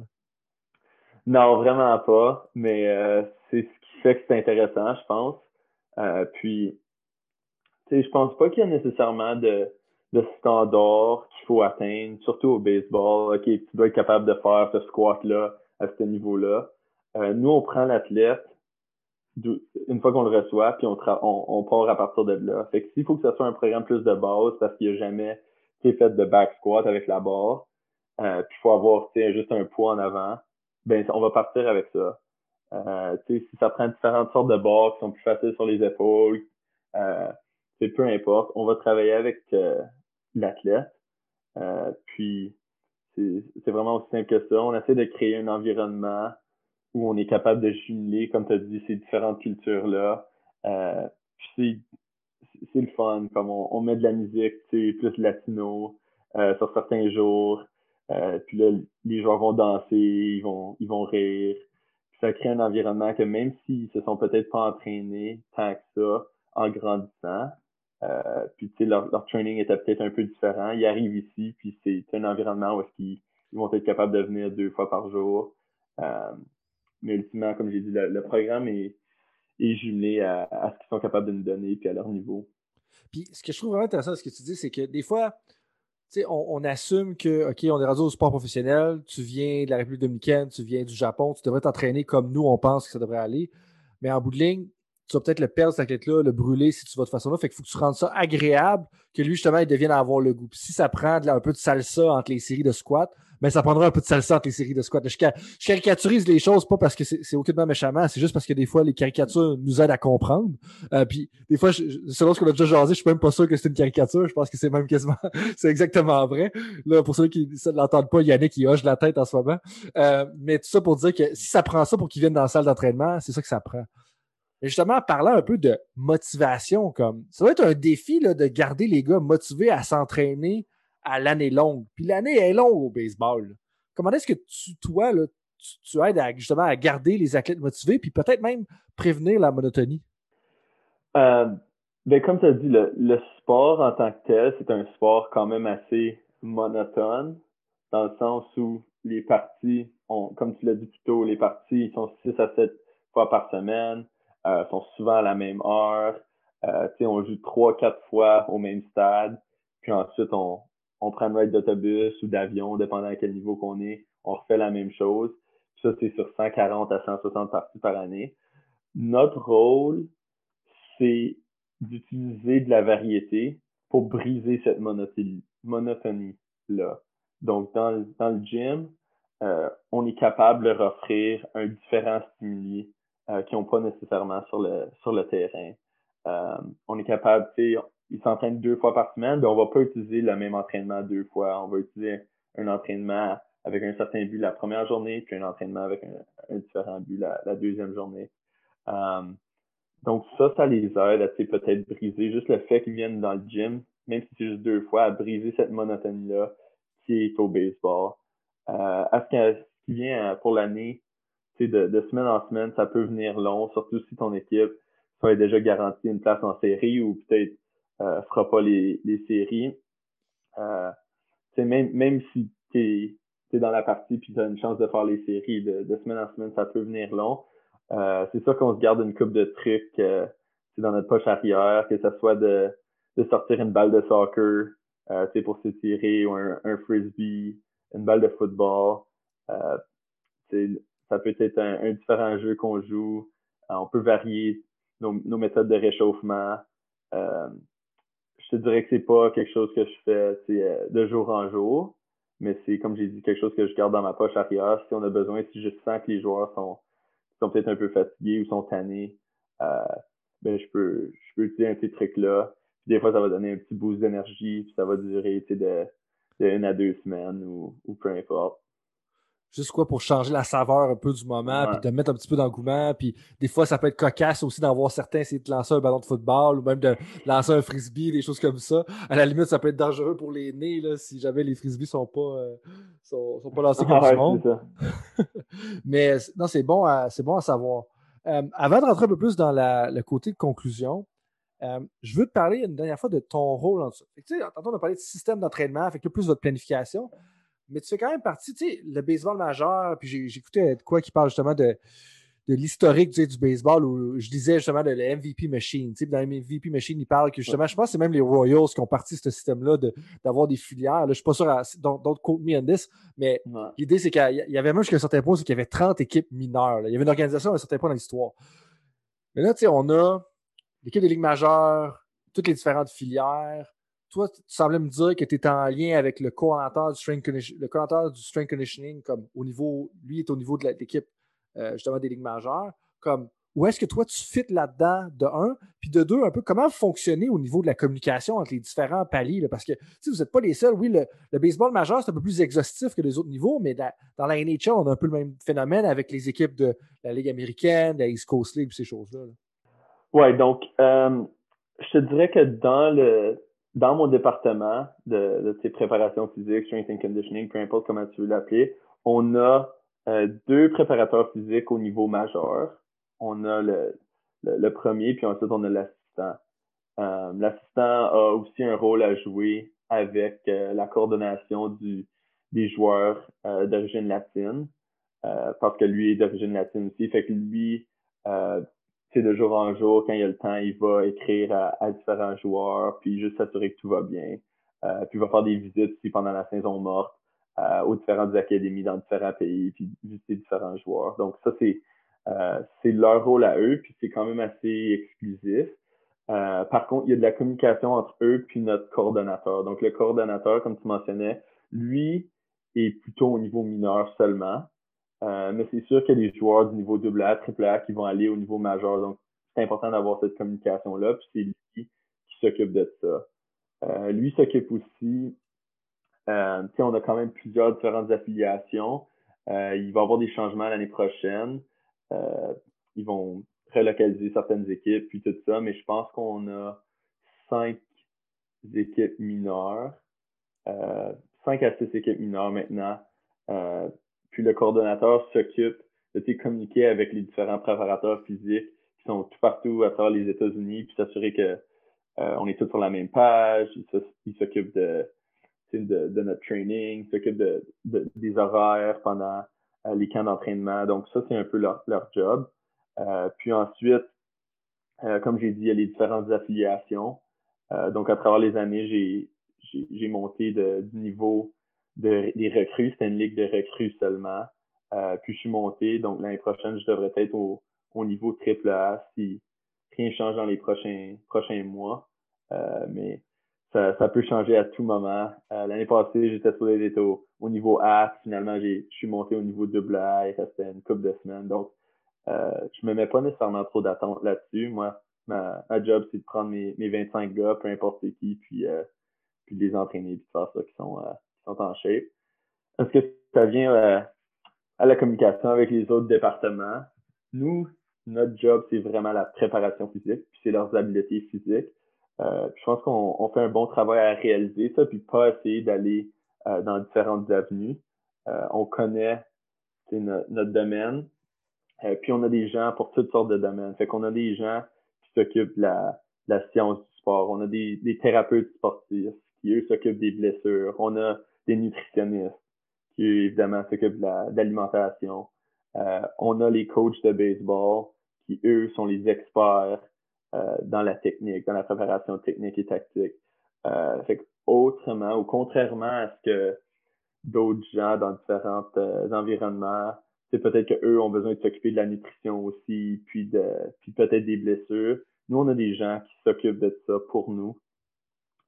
S1: Non, vraiment pas. Mais euh, c'est ce qui fait que c'est intéressant, je pense. Euh, puis, tu sais, je pense pas qu'il y a nécessairement de, de standard qu'il faut atteindre, surtout au baseball. OK, tu dois être capable de faire ce squat-là à ce niveau-là. Euh, nous, on prend l'athlète une fois qu'on le reçoit, puis on, on, on, part à partir de là. Fait que s'il faut que ce soit un programme plus de base parce qu'il n'y a jamais fait de back squat avec la barre, euh, puis faut avoir juste un poids en avant, ben on va partir avec ça. Euh, si ça prend différentes sortes de barres qui sont plus faciles sur les épaules, euh, peu importe, on va travailler avec l'athlète. puis c'est vraiment aussi simple que ça. On essaie de créer un environnement où on est capable de jumeler, comme tu as dit, ces différentes cultures-là. Euh, puis c'est le fun, comme on, met de la musique, plus latino euh, sur certains jours. Euh, puis là, les joueurs vont danser, ils vont, ils vont rire. Puis ça crée un environnement que même s'ils se sont peut-être pas entraînés tant que ça en grandissant, euh, puis leur, leur training était peut-être un peu différent. Ils arrivent ici, puis c'est un environnement où ils, ils vont être capables de venir deux fois par jour. Euh, mais ultimement, comme j'ai dit, le, programme est, est jumelé à, à, ce qu'ils sont capables de nous donner puis à leur niveau.
S3: Puis ce que je trouve vraiment intéressant, ce que tu dis, c'est que des fois, on, assume que, OK, on est rendu au sport professionnel, tu viens de la République dominicaine, tu viens du Japon, tu devrais t'entraîner comme nous, on pense que ça devrait aller. Mais en bout de ligne, tu vas peut-être le perdre, cette athlète-là, le brûler si tu vas de façon-là. Fait qu'il faut que tu rendes ça agréable, que lui, justement, il devienne avoir le goût. Si ça prend un peu de salsa entre les séries de squat, mais ça prendra un peu de salsa entre les séries de squat. Je, caricaturise les choses, pas parce que c'est aucunement méchamment, c'est juste parce que des fois, les caricatures nous aident à comprendre. Euh, puis des fois, selon ce qu'on a déjà jasé, je suis même pas sûr que c'est une caricature. Je pense que c'est même quasiment, c'est exactement vrai. Là, pour ceux qui ne l'entendent pas, Yannick qui hoche la tête en ce moment. Euh, mais tout ça pour dire que si ça prend ça pour qu'ils viennent dans la salle d'entraînement, c'est ça que ça prend. Et justement, parlant un peu de motivation, comme ça va être un défi là, de garder les gars motivés à s'entraîner à l'année longue. Puis l'année est longue au baseball. Comment est-ce que tu, toi, tu, aides à, justement à garder les athlètes motivés, puis peut-être même prévenir la monotonie?
S1: Euh, ben, comme tu as dit, le, sport en tant que tel, c'est un sport quand même assez monotone, dans le sens où les parties, comme tu l'as dit plus tôt, les parties sont 6 à 7 fois par semaine euh, sont souvent à la même heure. Euh, on joue trois, quatre fois au même stade. Puis ensuite, on, on prend une ride d'autobus ou d'avion, dépendant à quel niveau qu'on est. On refait la même chose. Ça, c'est sur 140 à 160 parties par année. Notre rôle, c'est d'utiliser de la variété pour briser cette monotonie-là. Donc, dans, dans le gym, euh, on est capable de leur offrir un différent stimuli euh, qui n'ont pas nécessairement sur le, le terrain. Euh, on est capable, ils s'entraînent deux fois par semaine, mais on va pas utiliser le même entraînement deux fois. On va utiliser un entraînement avec un certain but la première journée, puis un entraînement avec un, différent but la, la deuxième journée. Euh, donc ça, ça les aide à peut-être briser juste le fait qu'ils viennent dans le gym, même si c'est juste deux fois, à briser cette monotonie-là qui est au baseball. Euh, à ce qui vient pour l'année, de, de, semaine en semaine, ça peut venir long, surtout si ton équipe soit déjà garantie une place en série ou peut-être euh, fera pas les, les séries. Euh, même, même si tu es, dans la partie puis tu as une chance de faire les séries de, de semaine en semaine, ça peut venir long. Euh, c'est sûr qu'on se garde une coupe de trucs euh, dans notre poche arrière, que ce soit de, de sortir une balle de soccer euh, pour s'étirer ou un, un, frisbee, une balle de football. Euh, ça peut être un, différent jeu qu'on joue. Euh, on peut varier nos, méthodes de réchauffement. Euh, je te dirais que c'est pas quelque chose que je fais euh, de jour en jour, mais c'est comme j'ai dit quelque chose que je garde dans ma poche arrière. Si on a besoin, si je sens que les joueurs sont, sont peut-être un peu fatigués ou sont tannés, ben je peux je peux utiliser un petit truc là. des fois, ça va donner un petit boost d'énergie, puis ça va durer de, une à deux semaines ou peu importe
S3: juste quoi pour changer la saveur un peu du moment, puis de mettre un petit peu d'engouement. Puis des fois, ça peut être cocasse aussi d'en voir certains essayer de lancer un ballon de football ou même de lancer un frisbee, des choses comme ça. À la limite, ça peut être dangereux pour les nez là, si jamais les frisbees sont pas euh, sont, pas lancés comme ah, du monde. Mais non, c'est bon à c'est bon à savoir. Euh, avant de rentrer un peu plus dans la, le côté de conclusion, euh, je veux te parler une dernière fois de ton rôle en dessous. Tu sais, tantôt, on a parlé de système d'entraînement, avec le plus votre planification mais tu fais quand même partie, tu sais, le baseball majeur, puis j'écoutais quoi qui parle justement de, de l'historique du baseball où je disais justement de la MVP Machine. Tu sais, dans la MVP Machine, il parle que justement, je pense que c'est même les Royals qui ont parti ce système-là d'avoir des filières. Là, je suis pas sûr, d'autres quote me on this, mais l'idée, c'est qu'il y avait même jusqu'à un certain point, c'est qu'il y avait 30 équipes mineures. Il y avait une organisation à un certain point dans l'histoire. Mais là, tu sais, on a l'équipe des ligues majeures, toutes les différentes filières, toi, tu semblais me dire que tu étais en lien avec le coordinateur du strength conditioning, le du strength conditioning, comme au niveau, lui est au niveau de l'équipe euh, justement des ligues majeures. Comme où est-ce que toi, tu fites là-dedans, de un, puis de deux, un peu, comment fonctionner au niveau de la communication entre les différents paliers? parce que vous n'êtes pas les seuls. Oui, le, baseball majeur, c'est un peu plus exhaustif que les autres niveaux, mais dans la NHL, on a un peu le même phénomène avec les équipes de la Ligue américaine, de la East Coast League, ces choses-là.
S1: Oui, donc, euh, je te dirais que dans le dans mon département de, de tes préparations physiques, strength and conditioning, peu importe comment tu veux l'appeler, on a euh, deux préparateurs physiques au niveau majeur on a le, le, premier, puis ensuite on a l'assistant. Euh, l'assistant a aussi un rôle à jouer avec euh, la coordination du, des joueurs euh, d'origine latine, parce que lui est d'origine latine aussi. Fait que lui, c'est de jour en jour, quand il a le temps, il va écrire à, différents joueurs, puis juste s'assurer que tout va bien. puis il va faire des visites aussi pendant la saison morte aux différentes académies dans différents pays, puis visiter différents joueurs. Donc ça, c'est euh, leur rôle à eux, puis c'est quand même assez exclusif. Euh, par contre, il y a de la communication entre eux puis notre coordonnateur. Donc, le coordonnateur, comme tu mentionnais, lui est plutôt au niveau mineur seulement. Euh, mais c'est sûr qu'il y a des joueurs du niveau AA, AAA qui vont aller au niveau majeur. Donc, c'est important d'avoir cette communication-là. Puis c'est lui qui s'occupe de ça. Euh, lui s'occupe aussi. Euh, on a quand même plusieurs différentes affiliations. Euh, il va y avoir des changements l'année prochaine. Euh, ils vont relocaliser certaines équipes, puis tout ça, mais je pense qu'on a cinq équipes mineures, cinq à six équipes mineures maintenant. Euh, puis le coordonnateur s'occupe de communiquer avec les différents préparateurs physiques qui sont tout partout à travers les États-Unis, puis s'assurer que on est tous sur la même page. Il s'occupe de, de, de, notre training, il s'occupe de, des horaires pendant euh, les camps d'entraînement. Donc, ça, c'est un peu leur, leur job. Euh, puis ensuite, euh, comme j'ai dit, il y a les différentes affiliations. donc, à travers les années, j'ai monté de, du niveau de, des recrues. C'était une ligue de recrues seulement. puis je suis monté. Donc, l'année prochaine, je devrais être au, au niveau triple A si rien change dans les prochains, prochains mois. mais ça, ça, peut changer à tout moment. Euh, L'année passée, j'étais sur les au, au niveau A. Finalement, je suis monté au niveau double A. Il restait une couple de semaines. Donc, euh, je me mets pas nécessairement trop d'attente là-dessus. Moi, ma, ma job, c'est de prendre mes, mes 25 gars, peu importe qui, puis, euh, puis de les entraîner, puis de faire ça qui sont, euh, sont en shape. Est-ce que ça vient euh, à la communication avec les autres départements? Nous, notre job, c'est vraiment la préparation physique, puis c'est leurs habiletés physiques. Euh, je pense qu'on fait un bon travail à réaliser ça, puis pas essayer d'aller euh, dans différentes avenues. On connaît notre domaine, puis on a des gens pour toutes sortes de domaines. Fait qu'on a des gens qui s'occupent de la, la, science du sport. On a des, des thérapeutes sportifs qui, eux, s'occupent des blessures. On a des nutritionnistes qui, évidemment, s'occupent de l'alimentation. on a les coachs de baseball qui, eux, sont les experts euh, dans la technique, dans la préparation technique et tactique. Euh, autrement, ou contrairement à ce que d'autres gens dans différents euh, environnements, c'est peut-être qu'eux ont besoin de s'occuper de la nutrition aussi, puis de puis peut-être des blessures. Nous, on a des gens qui s'occupent de ça pour nous.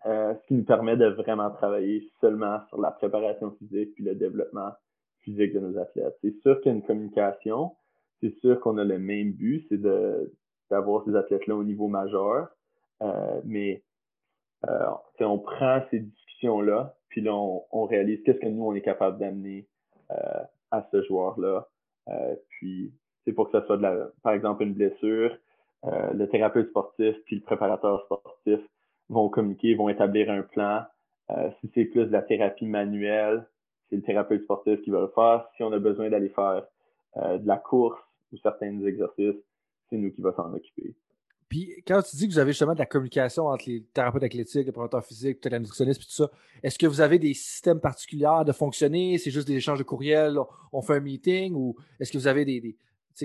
S1: Euh, ce qui nous permet de vraiment travailler seulement sur la préparation physique puis le développement physique de nos athlètes. C'est sûr qu'il y a une communication, c'est sûr qu'on a le même but, c'est d'avoir ces athlètes-là au niveau majeur. Euh, mais euh, on prend ces discussions-là, puis là, on, réalise qu'est-ce que nous, on est capable d'amener euh, à ce joueur-là. puis, c'est pour que ça soit, de la, par exemple, une blessure. le thérapeute sportif puis le préparateur sportif vont communiquer, vont établir un plan. si c'est plus de la thérapie manuelle, c'est le thérapeute sportif qui va le faire. Si on a besoin d'aller faire de la course ou certains exercices, c'est nous qui va s'en occuper.
S3: Puis quand tu dis que vous avez justement de la communication entre les thérapeutes athlétiques, les préparateurs physiques, peut-être la nutritionniste, puis tout ça, est-ce que vous avez des systèmes particuliers de fonctionner? C'est juste des échanges de courriels, on, fait un meeting ou est-ce que vous avez des.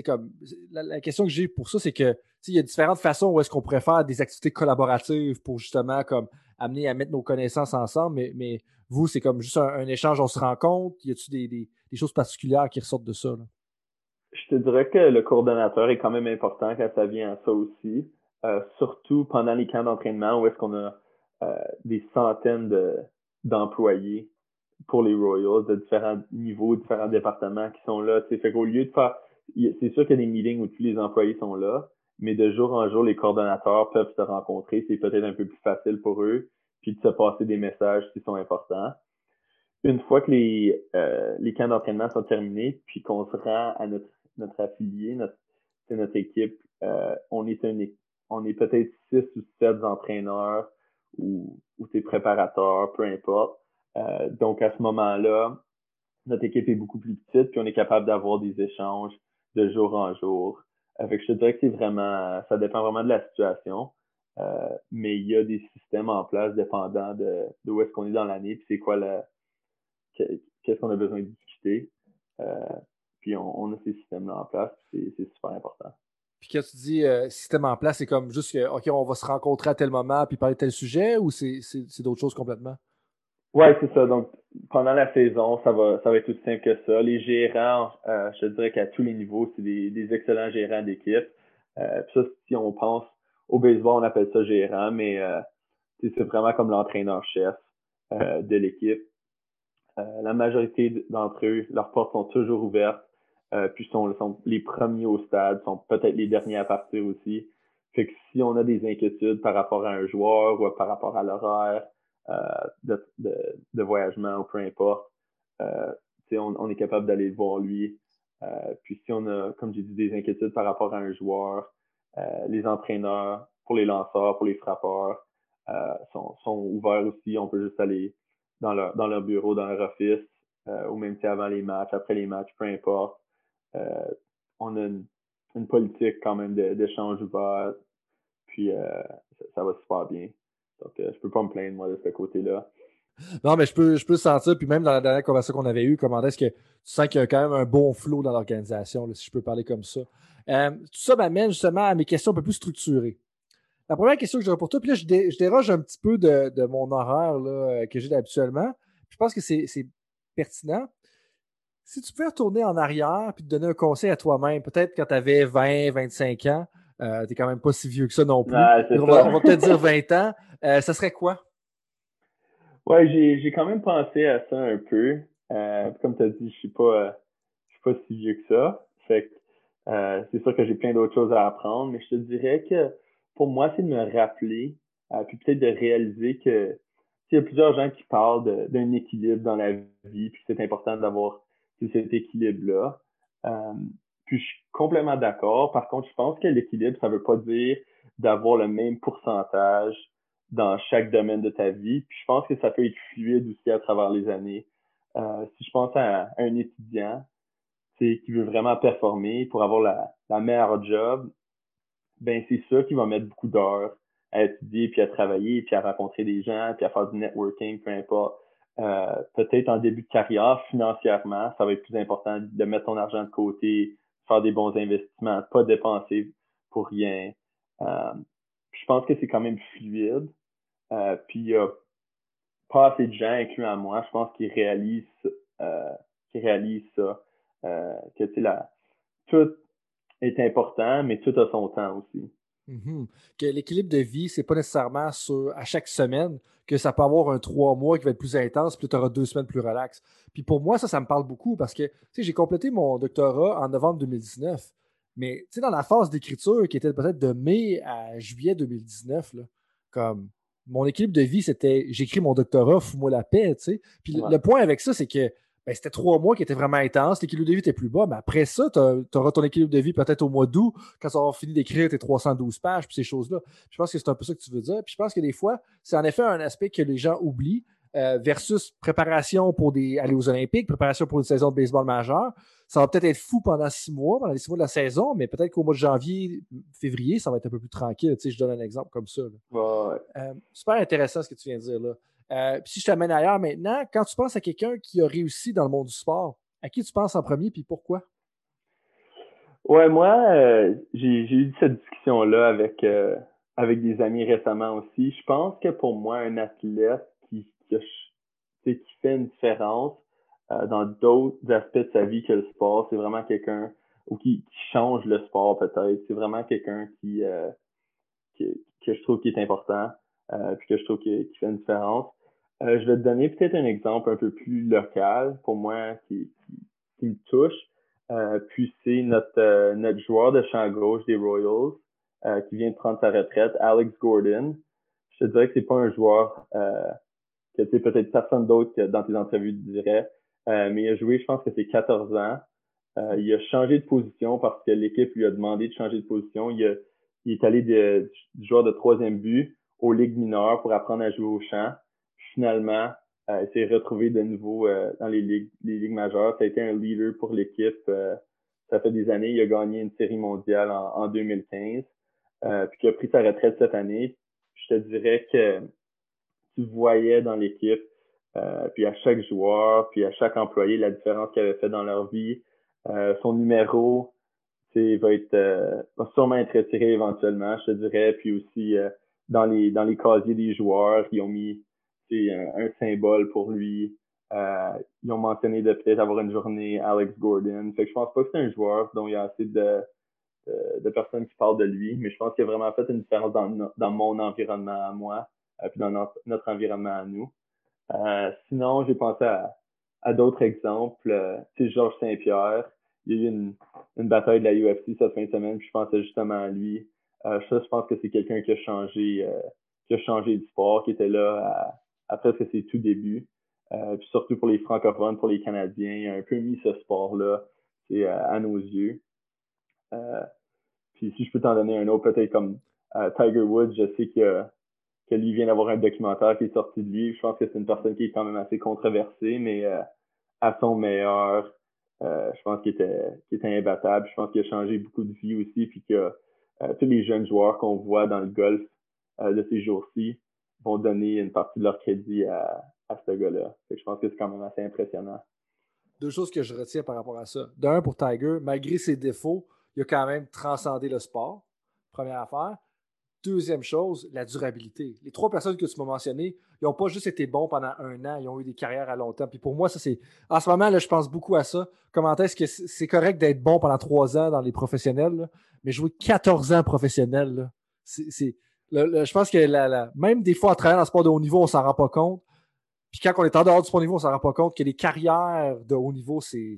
S3: Comme la, question que j'ai pour ça, c'est que il y a différentes façons où est-ce qu'on pourrait faire des activités collaboratives pour justement comme amener à mettre nos connaissances ensemble, mais, mais vous, c'est comme juste un, échange, on se rencontre. Y a-t-il des, des, choses particulières qui ressortent de ça? Là?
S1: Je te dirais que le coordonnateur est quand même important quand ça vient à ça aussi. Euh, surtout pendant les camps d'entraînement où est-ce qu'on a euh, des centaines de, d'employés pour les Royals de différents niveaux, différents départements qui sont là. Fait qu'au lieu de faire, c'est sûr qu'il y a des meetings où tous les employés sont là, mais de jour en jour, les coordonnateurs peuvent se rencontrer. C'est peut-être un peu plus facile pour eux, puis de se passer des messages qui sont importants. Une fois que les, euh, les camps d'entraînement sont terminés, puis qu'on se rend à notre, notre affilié, notre, notre équipe, euh, on est on peut-être six ou sept entraîneurs ou, ou tes préparateurs, peu importe. Euh, donc à ce moment-là, notre équipe est beaucoup plus petite, puis on est capable d'avoir des échanges de jour en jour. Avec, je te dirais que c'est vraiment, ça dépend vraiment de la situation. Euh, mais il y a des systèmes en place dépendant de, de où est-ce qu'on est dans l'année, puis c'est quoi la, qu'est-ce qu'on a besoin de discuter. Euh, puis on, a ces systèmes-là en place, c'est super important.
S3: Puis quand tu dis euh, système en place, c'est comme juste que, OK, on va se rencontrer à tel moment puis parler de tel sujet ou c'est d'autres choses complètement?
S1: Oui, c'est ça. Donc, pendant la saison, ça va, ça va être aussi simple que ça. Les gérants, euh, je te dirais qu'à tous les niveaux, c'est des, des, excellents gérants d'équipe. Euh, ça, si on pense au baseball, on appelle ça gérant, mais euh, c'est vraiment comme l'entraîneur-chef euh, de l'équipe. Euh, la majorité d'entre eux, leurs portes sont toujours ouvertes. Euh, puis sont, sont les premiers au stade, sont peut-être les derniers à partir aussi. Fait que si on a des inquiétudes par rapport à un joueur ou par rapport à l'horaire de, de, de, voyagement ou peu importe, euh, on, on, est capable d'aller voir lui. Euh, puis si on a, comme j'ai dit, des inquiétudes par rapport à un joueur, euh, les entraîneurs, pour les lanceurs, pour les frappeurs, sont, ouverts aussi. On peut juste aller dans leur, dans leur bureau, dans leur office, ou même si avant les matchs, après les matchs, peu importe. Euh, on a une, politique quand même d'échange ouvert, puis euh, ça, va super bien. Donc, euh, je peux pas me plaindre, moi, de ce côté-là.
S3: Non, mais je peux, je peux sentir, puis même dans la dernière conversation qu'on avait eue, comment est-ce que tu sens qu'il y a quand même un bon flow dans l'organisation, si je peux parler comme ça. tout ça m'amène justement à mes questions un peu plus structurées. La première question que j'aurais pour toi, puis là, je, déroge un petit peu de, mon horaire là, que j'ai habituellement. Je pense que c'est pertinent. Si tu pouvais retourner en arrière et te donner un conseil à toi-même, peut-être quand tu avais 20, 25 ans, euh, tu n'es quand même pas si vieux que ça non plus. on, va, peut-être dire 20 ans. Euh, ça serait quoi?
S1: Ouais, j'ai quand même pensé à ça un peu. Euh, comme tu as dit, je ne suis, pas, suis pas si vieux que ça. Fait c'est sûr que j'ai plein d'autres choses à apprendre, mais je te dirais que pour moi, c'est de me rappeler, puis peut-être de réaliser que il y a plusieurs gens qui parlent d'un équilibre dans la vie, puis c'est important d'avoir cet équilibre-là. Euh, puis je suis complètement d'accord. Par contre, je pense que l'équilibre, ça veut pas dire d'avoir le même pourcentage dans chaque domaine de ta vie. Puis je pense que ça peut être fluide aussi à travers les années. Euh, si je pense à, un étudiant qui veut vraiment performer pour avoir la, la meilleure job, ben c'est sûr qu'il va mettre beaucoup d'heures à étudier, puis à travailler, puis à rencontrer des gens, puis à faire du networking, peu importe. Euh, peut-être en début de carrière, financièrement, ça va être plus important de mettre ton argent de côté, faire des bons investissements, pas dépenser pour rien. Euh, je pense que c'est quand même fluide. Euh, puis il y a pas assez de gens, incluant moi, je pense qu'ils réalisent euh, réalisent ça. que tu la tout est important, mais tout a son temps aussi.
S3: Mm-hmm. Que l'équilibre de vie, c'est pas nécessairement sur, à chaque semaine que ça peut avoir un trois mois qui va être plus intense, puis tu auras deux semaines plus relax. Puis pour moi, ça, ça me parle beaucoup parce que j'ai complété mon doctorat en novembre 2019. Mais dans la phase d'écriture qui était peut-être de mai à juillet 2019, là, comme mon équilibre de vie, c'était j'écris mon doctorat, fous-moi la paix. Puis le point avec ça, c'est que ben, c'était trois mois qui étaient vraiment intenses. L'équilibre de vie était plus bas. Mais après ça, tu auras ton équilibre de vie peut-être au mois d'août, quand tu auras fini d'écrire tes 312 pages, puis ces choses-là. Je pense que c'est un peu ça que tu veux dire. Puis je pense que des fois, c'est en effet un aspect que les gens oublient. Euh, versus préparation pour des, aller aux Olympiques, préparation pour une saison de baseball majeur. Ça va peut-être être fou pendant six mois, pendant les six mois de la saison, mais peut-être qu'au mois de janvier, février, ça va être un peu plus tranquille. Tu sais, je donne un exemple comme ça.
S1: Euh,
S3: super intéressant ce que tu viens de dire là. Euh, si je t'amène ailleurs maintenant, quand tu penses à quelqu'un qui a réussi dans le monde du sport, à qui tu penses en premier puis pourquoi?
S1: Ouais, moi, euh, j'ai eu cette discussion-là avec, euh, avec des amis récemment aussi. Je pense que pour moi, un athlète qui, qui, fait une différence dans d'autres aspects de sa vie que le sport, c'est vraiment quelqu'un ou qui, change le sport peut-être. C'est vraiment quelqu'un qui, que je trouve qui est important, puis que je trouve qui, qui fait une différence. Euh, je vais te donner peut-être un exemple un peu plus local pour moi qui, qui, me touche. puis c'est notre, notre joueur de champ gauche des Royals qui vient de prendre sa retraite, Alex Gordon. Je te dirais que c'est pas un joueur que tu peut-être personne d'autre dans tes entrevues dirait, mais il a joué, je pense que c'est 14 ans. il a changé de position parce que l'équipe lui a demandé de changer de position. Il, est allé de, du joueur de troisième but aux ligues mineures pour apprendre à jouer au champ. Finalement, euh, s'est retrouvé de nouveau euh, dans les ligues, les ligues majeures. Ça a été un leader pour l'équipe. Euh, ça fait des années. Il a gagné une série mondiale en, en 2015. Euh, puis il a pris sa retraite cette année. Je te dirais que tu voyais dans l'équipe, puis à chaque joueur, puis à chaque employé, la différence qu'il avait fait dans leur vie. son numéro, va être va sûrement être retiré éventuellement, je te dirais. Puis aussi dans les dans les casiers des joueurs, ils ont mis un, un, symbole pour lui. Euh, ils ont mentionné de peut-être avoir une journée Alex Gordon. Fait que je pense pas que c'est un joueur dont il y a assez de, de, personnes qui parlent de lui, mais je pense qu'il a vraiment fait une différence dans, dans mon environnement à moi, euh, puis dans notre, environnement à nous. Euh, sinon, j'ai pensé à, d'autres exemples. Euh, tu sais, Georges Saint-Pierre, il y a eu une, une bataille de la UFC cette fin de semaine, puis je pensais justement à lui. Euh, ça, je pense que c'est quelqu'un qui a changé euh, qui a changé du sport, qui était là à presque ses tout débuts. Euh, puis surtout pour les francophones, pour les Canadiens, il a un peu mis ce sport-là c'est à nos yeux. puis si je peux t'en donner un autre, peut-être comme Tiger Woods, je sais que, que lui vient d'avoir un documentaire qui est sorti de lui. Je pense que c'est une personne qui est quand même assez controversée, mais à son meilleur, je pense qu'il était, était imbattable. Je pense qu'il a changé beaucoup de vie aussi, puis que euh, tous les jeunes joueurs qu'on voit dans le golf euh, de ces jours-ci vont donner une partie de leur crédit à, à ce gars-là. Je pense que c'est quand même assez impressionnant.
S3: Deux choses que je retiens par rapport à ça. D'un, pour Tiger, malgré ses défauts, il a quand même transcendé le sport. Première affaire. Deuxième chose, la durabilité. Les trois personnes que tu m'as mentionnées, ils n'ont pas juste été bons pendant un an, ils ont eu des carrières à long terme. Puis pour moi, ça c'est. En ce moment, là, je pense beaucoup à ça. Comment est-ce que c'est correct d'être bon pendant trois ans dans les professionnels, mais jouer 14 ans professionnel, c'est. Je pense que la, même des fois, en travaillant dans le sport de haut niveau, on s'en rend pas compte. Puis quand on est en dehors du sport de haut niveau, on s'en rend pas compte que les carrières de haut niveau, c'est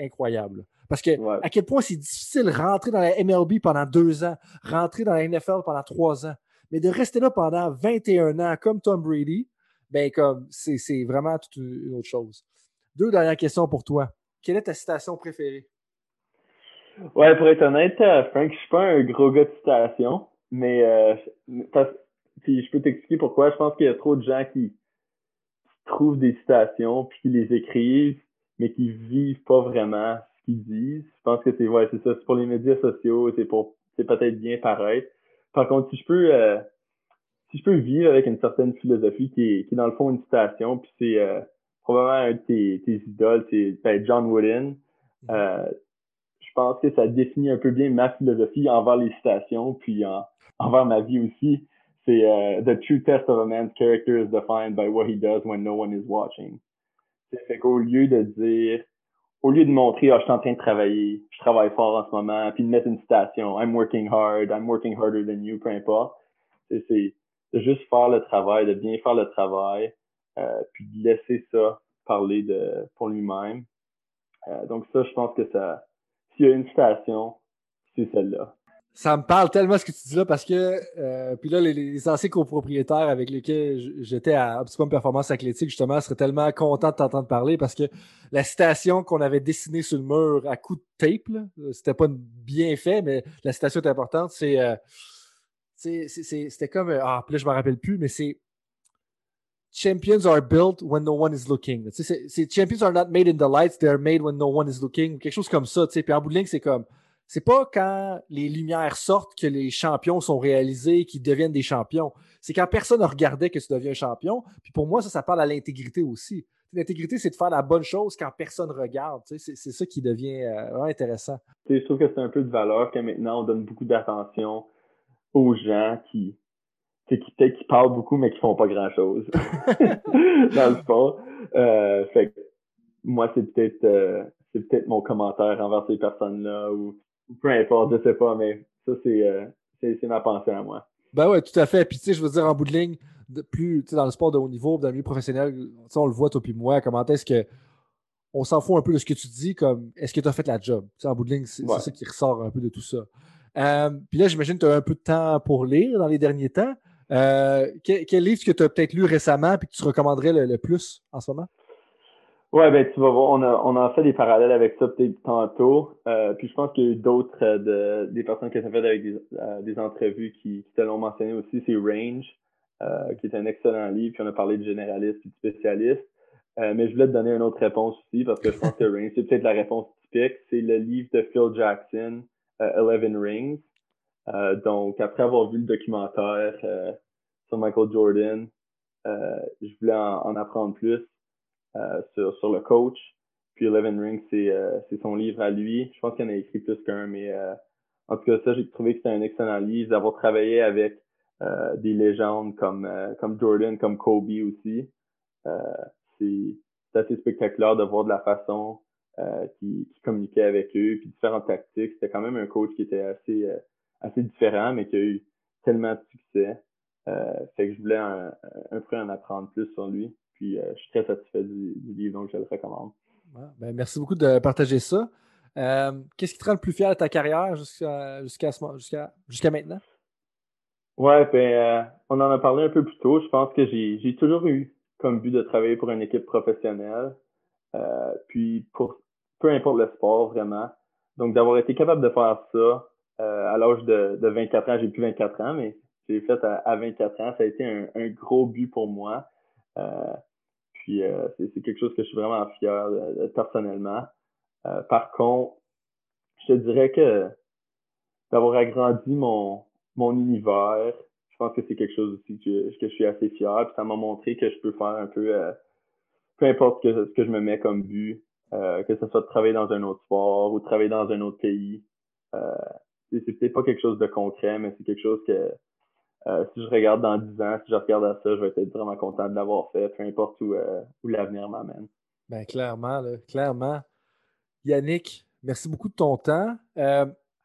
S3: incroyable. Parce que à quel point c'est difficile de rentrer dans la MLB pendant deux ans, rentrer dans la NFL pendant trois ans, mais de rester là pendant 21 ans comme Tom Brady, ben comme c'est vraiment toute une autre chose. Deux dernières questions pour toi. Quelle est ta citation préférée?
S1: Ouais, pour être honnête, euh, Frank, je suis pas un gros gars de citation, mais euh, je peux t'expliquer pourquoi. Je pense qu'il y a trop de gens qui, trouvent des citations puis qui les écrivent, mais qui vivent pas vraiment ce qu'ils disent. Je pense que c'est ouais, c'est ça. C'est pour les médias sociaux, c'est pour c'est peut-être bien paraître. Par contre, si je peux euh, si je peux vivre avec une certaine philosophie qui est, qui est dans le fond une citation, puis c'est euh, probablement un de tes, tes idoles, c'est ben, John Wooden. Euh, je pense que ça définit un peu bien ma philosophie envers les citations, puis envers ma vie aussi. C'est uh, The true test of a man's character is defined by what he does when no one is watching. Fait qu'au lieu de dire, au lieu de montrer, ah, je suis en train de travailler, je travaille fort en ce moment, puis de mettre une citation, I'm working hard, I'm working harder than you, peu importe. C'est juste faire le travail, de bien faire le travail, euh, puis de laisser ça parler de pour lui-même. Euh, donc ça, je pense que ça, s'il y a une citation, c'est celle-là.
S3: Ça me parle tellement ce que tu dis là parce que, euh, puis là, les, anciens copropriétaires avec lesquels j'étais à Optimum Performance Athlétique, justement, seraient tellement contents de t'entendre parler parce que la citation qu'on avait dessinée sur le mur à coup de tape, c'était pas bien fait, mais la citation est importante, c'est. Euh, c'était comme. Ah, puis là, je me rappelle plus, mais c'est. Champions are built when no one is looking. C'est champions are not made in the lights, they are made when no one is looking. Quelque chose comme ça. Puis en bout de ligne, c'est comme c'est pas quand les lumières sortent que les champions sont réalisés, qu'ils deviennent des champions. C'est quand personne ne regardait que tu deviens champion. Puis pour moi, ça, ça parle à l'intégrité aussi. L'intégrité, c'est de faire la bonne chose quand personne regarde. C'est, ça qui devient euh, vraiment intéressant.
S1: je trouve que c'est un peu de valeur que maintenant on donne beaucoup d'attention aux gens qui, qui peut-être qui parlent beaucoup mais qui font pas grand chose dans le sport. Euh, fait moi c'est peut-être euh, c'est peut-être mon commentaire envers ces personnes-là ou peu importe, je sais pas, mais ça, euh, c'est, c'est, ma pensée à moi.
S3: Ben ouais, tout à fait. Puis, tu sais, je veux dire, en bout de ligne, de plus, dans le sport de haut niveau, dans le milieu professionnel, on le voit, toi puis moi, comment est-ce que on s'en fout un peu de ce que tu dis, comme est-ce que tu as fait la job? en bout de ligne, c'est ça qui ressort un peu de tout ça. Puis là, j'imagine que tu as un peu de temps pour lire dans les derniers temps. Euh, quel, livre que tu as peut-être lu récemment et que tu recommanderais le, plus en ce moment?
S1: Ouais, ben tu vas voir, on a, on a fait des parallèles avec ça peut-être tantôt. Euh, puis je pense qu'il y a eu d'autres des personnes qui ont fait avec des, entrevues qui, te l'ont mentionné aussi. C'est Range, qui est un excellent livre. Puis on a parlé de généraliste et de spécialiste. mais je voulais te donner une autre réponse aussi parce que je pense que Range, c'est peut-être la réponse typique. C'est le livre de Phil Jackson, euh, Eleven Rings. Euh, donc, après avoir vu le documentaire euh, sur Michael Jordan, je voulais en, apprendre plus sur, sur le coach. Puis Eleven Rings, c'est son livre à lui. Je pense qu'il en a écrit plus qu'un, mais en tout cas, ça, j'ai trouvé que c'était un excellent livre. D'avoir travaillé avec des légendes comme, comme Jordan, comme Kobe aussi. c'est assez spectaculaire de voir de la façon euh, qui, qui, communiquait avec eux, puis différentes tactiques. C'était quand même un coach qui était assez, euh, assez différent, mais qui a eu tellement de succès. Euh, fait que je voulais un, un peu en apprendre plus sur lui. Puis je suis très satisfait du, livre, donc je le recommande.
S3: ben, merci beaucoup de partager ça. Qu'est-ce qui te rend le plus fier de ta carrière jusqu'à jusqu'à jusqu'à maintenant?
S1: Ouais, ben, on en a parlé un peu plus tôt. Je pense que j'ai toujours eu comme but de travailler pour une équipe professionnelle. Euh, puis pour peu importe le sport, vraiment. Donc, d'avoir été capable de faire ça euh, à l'âge de, de, 24 ans, j'ai plus 24 ans, mais j'ai fait à, 24 ans, ça a été un, gros but pour moi. Euh, puis, euh, c'est quelque chose que je suis vraiment fier personnellement. Euh, par contre, je te dirais que d'avoir agrandi mon, univers, je pense que c'est quelque chose aussi que, je suis assez fier. Puis ça m'a montré que je peux faire un peu, peu importe ce que je me mets comme but, euh, que ce soit de travailler dans un autre sport ou de travailler dans un autre pays. Euh, c'est peut-être pas quelque chose de concret, mais c'est quelque chose que euh, si je regarde dans 10 ans, si je regarde à ça, je vais être vraiment content de l'avoir fait, peu importe où, où l'avenir m'amène.
S3: Ben clairement, là, clairement. Yannick, merci beaucoup de ton temps.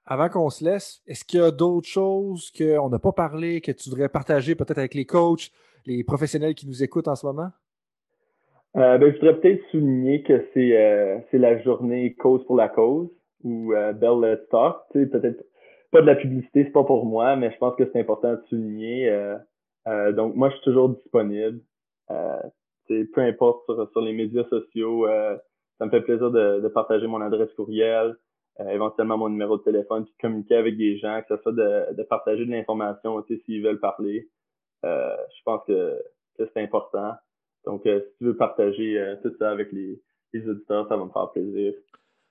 S3: avant qu'on se laisse, est-ce qu'il y a d'autres choses qu'on n'a pas parlé, que tu voudrais partager peut-être avec les coachs, les professionnels qui nous écoutent en ce moment?
S1: Euh, ben, je voudrais peut-être souligner que c'est euh, la journée cause pour la cause ou euh, Bell Let's Talk. Tu sais, peut-être pas de la publicité, c'est pas pour moi, mais je pense que c'est important de souligner. Euh, donc moi, je suis toujours disponible. peu importe sur, sur les médias sociaux, ça me fait plaisir de, de partager mon adresse courriel, éventuellement mon numéro de téléphone, puis de communiquer avec des gens, que ce soit de, de partager de l'information, tu sais, s'ils veulent parler. je pense que, que c'est important. Donc, euh, si tu veux partager euh, tout ça avec les, auditeurs, ça va me faire plaisir.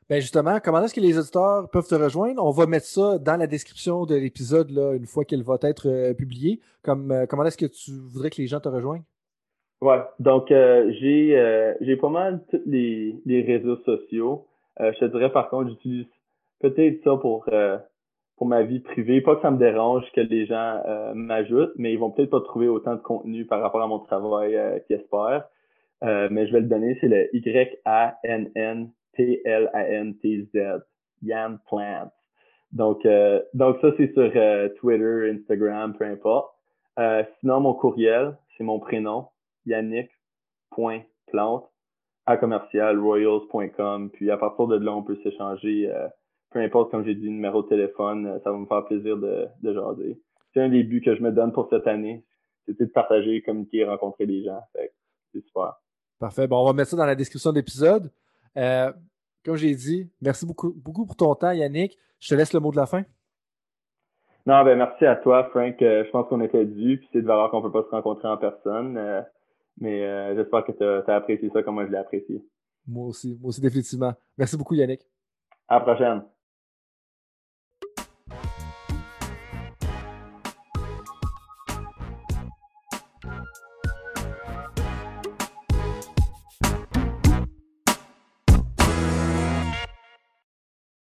S3: Ben justement, comment est-ce que les auditeurs peuvent te rejoindre? On va mettre ça dans la description de l'épisode une fois qu'il va être euh, publié. Comme, comment est-ce que tu voudrais que les gens te rejoignent?
S1: Ouais, donc j'ai j'ai pas mal tous les, les réseaux sociaux. je te dirais par contre, j'utilise peut-être ça pour pour ma vie privée. Pas que ça me dérange que les gens euh, m'ajoutent, mais ils vont peut-être pas trouver autant de contenu par rapport à mon travail euh, qu'ils espèrent. Euh, mais je vais le donner, c'est le Y-A-N-N-T-L-A-N-T-Z. Yann Plant. Donc, euh, donc ça, c'est sur Twitter, Instagram, peu importe. sinon, mon courriel, c'est mon prénom, yannick.plante à commercial royals.com. Puis à partir de là, on peut s'échanger peu importe, comme j'ai dit, numéro de téléphone, euh, ça va me faire plaisir de, de jaser. C'est un des buts que je me donne pour cette année. C'était de partager, communiquer, rencontrer des gens. C'est super.
S3: Parfait. Bon, on va mettre ça dans la description de l'épisode. Euh, comme j'ai dit, merci beaucoup, beaucoup pour ton temps, Yannick. Je te laisse le mot de la fin.
S1: Non, ben merci à toi, Frank. Euh, je pense qu'on était dû, puis c'est de valeur qu'on peut pas se rencontrer en personne. mais j'espère que tu as, apprécié ça comme moi je l'ai apprécié.
S3: Moi aussi, moi aussi définitivement. Merci beaucoup, Yannick.
S1: À la prochaine.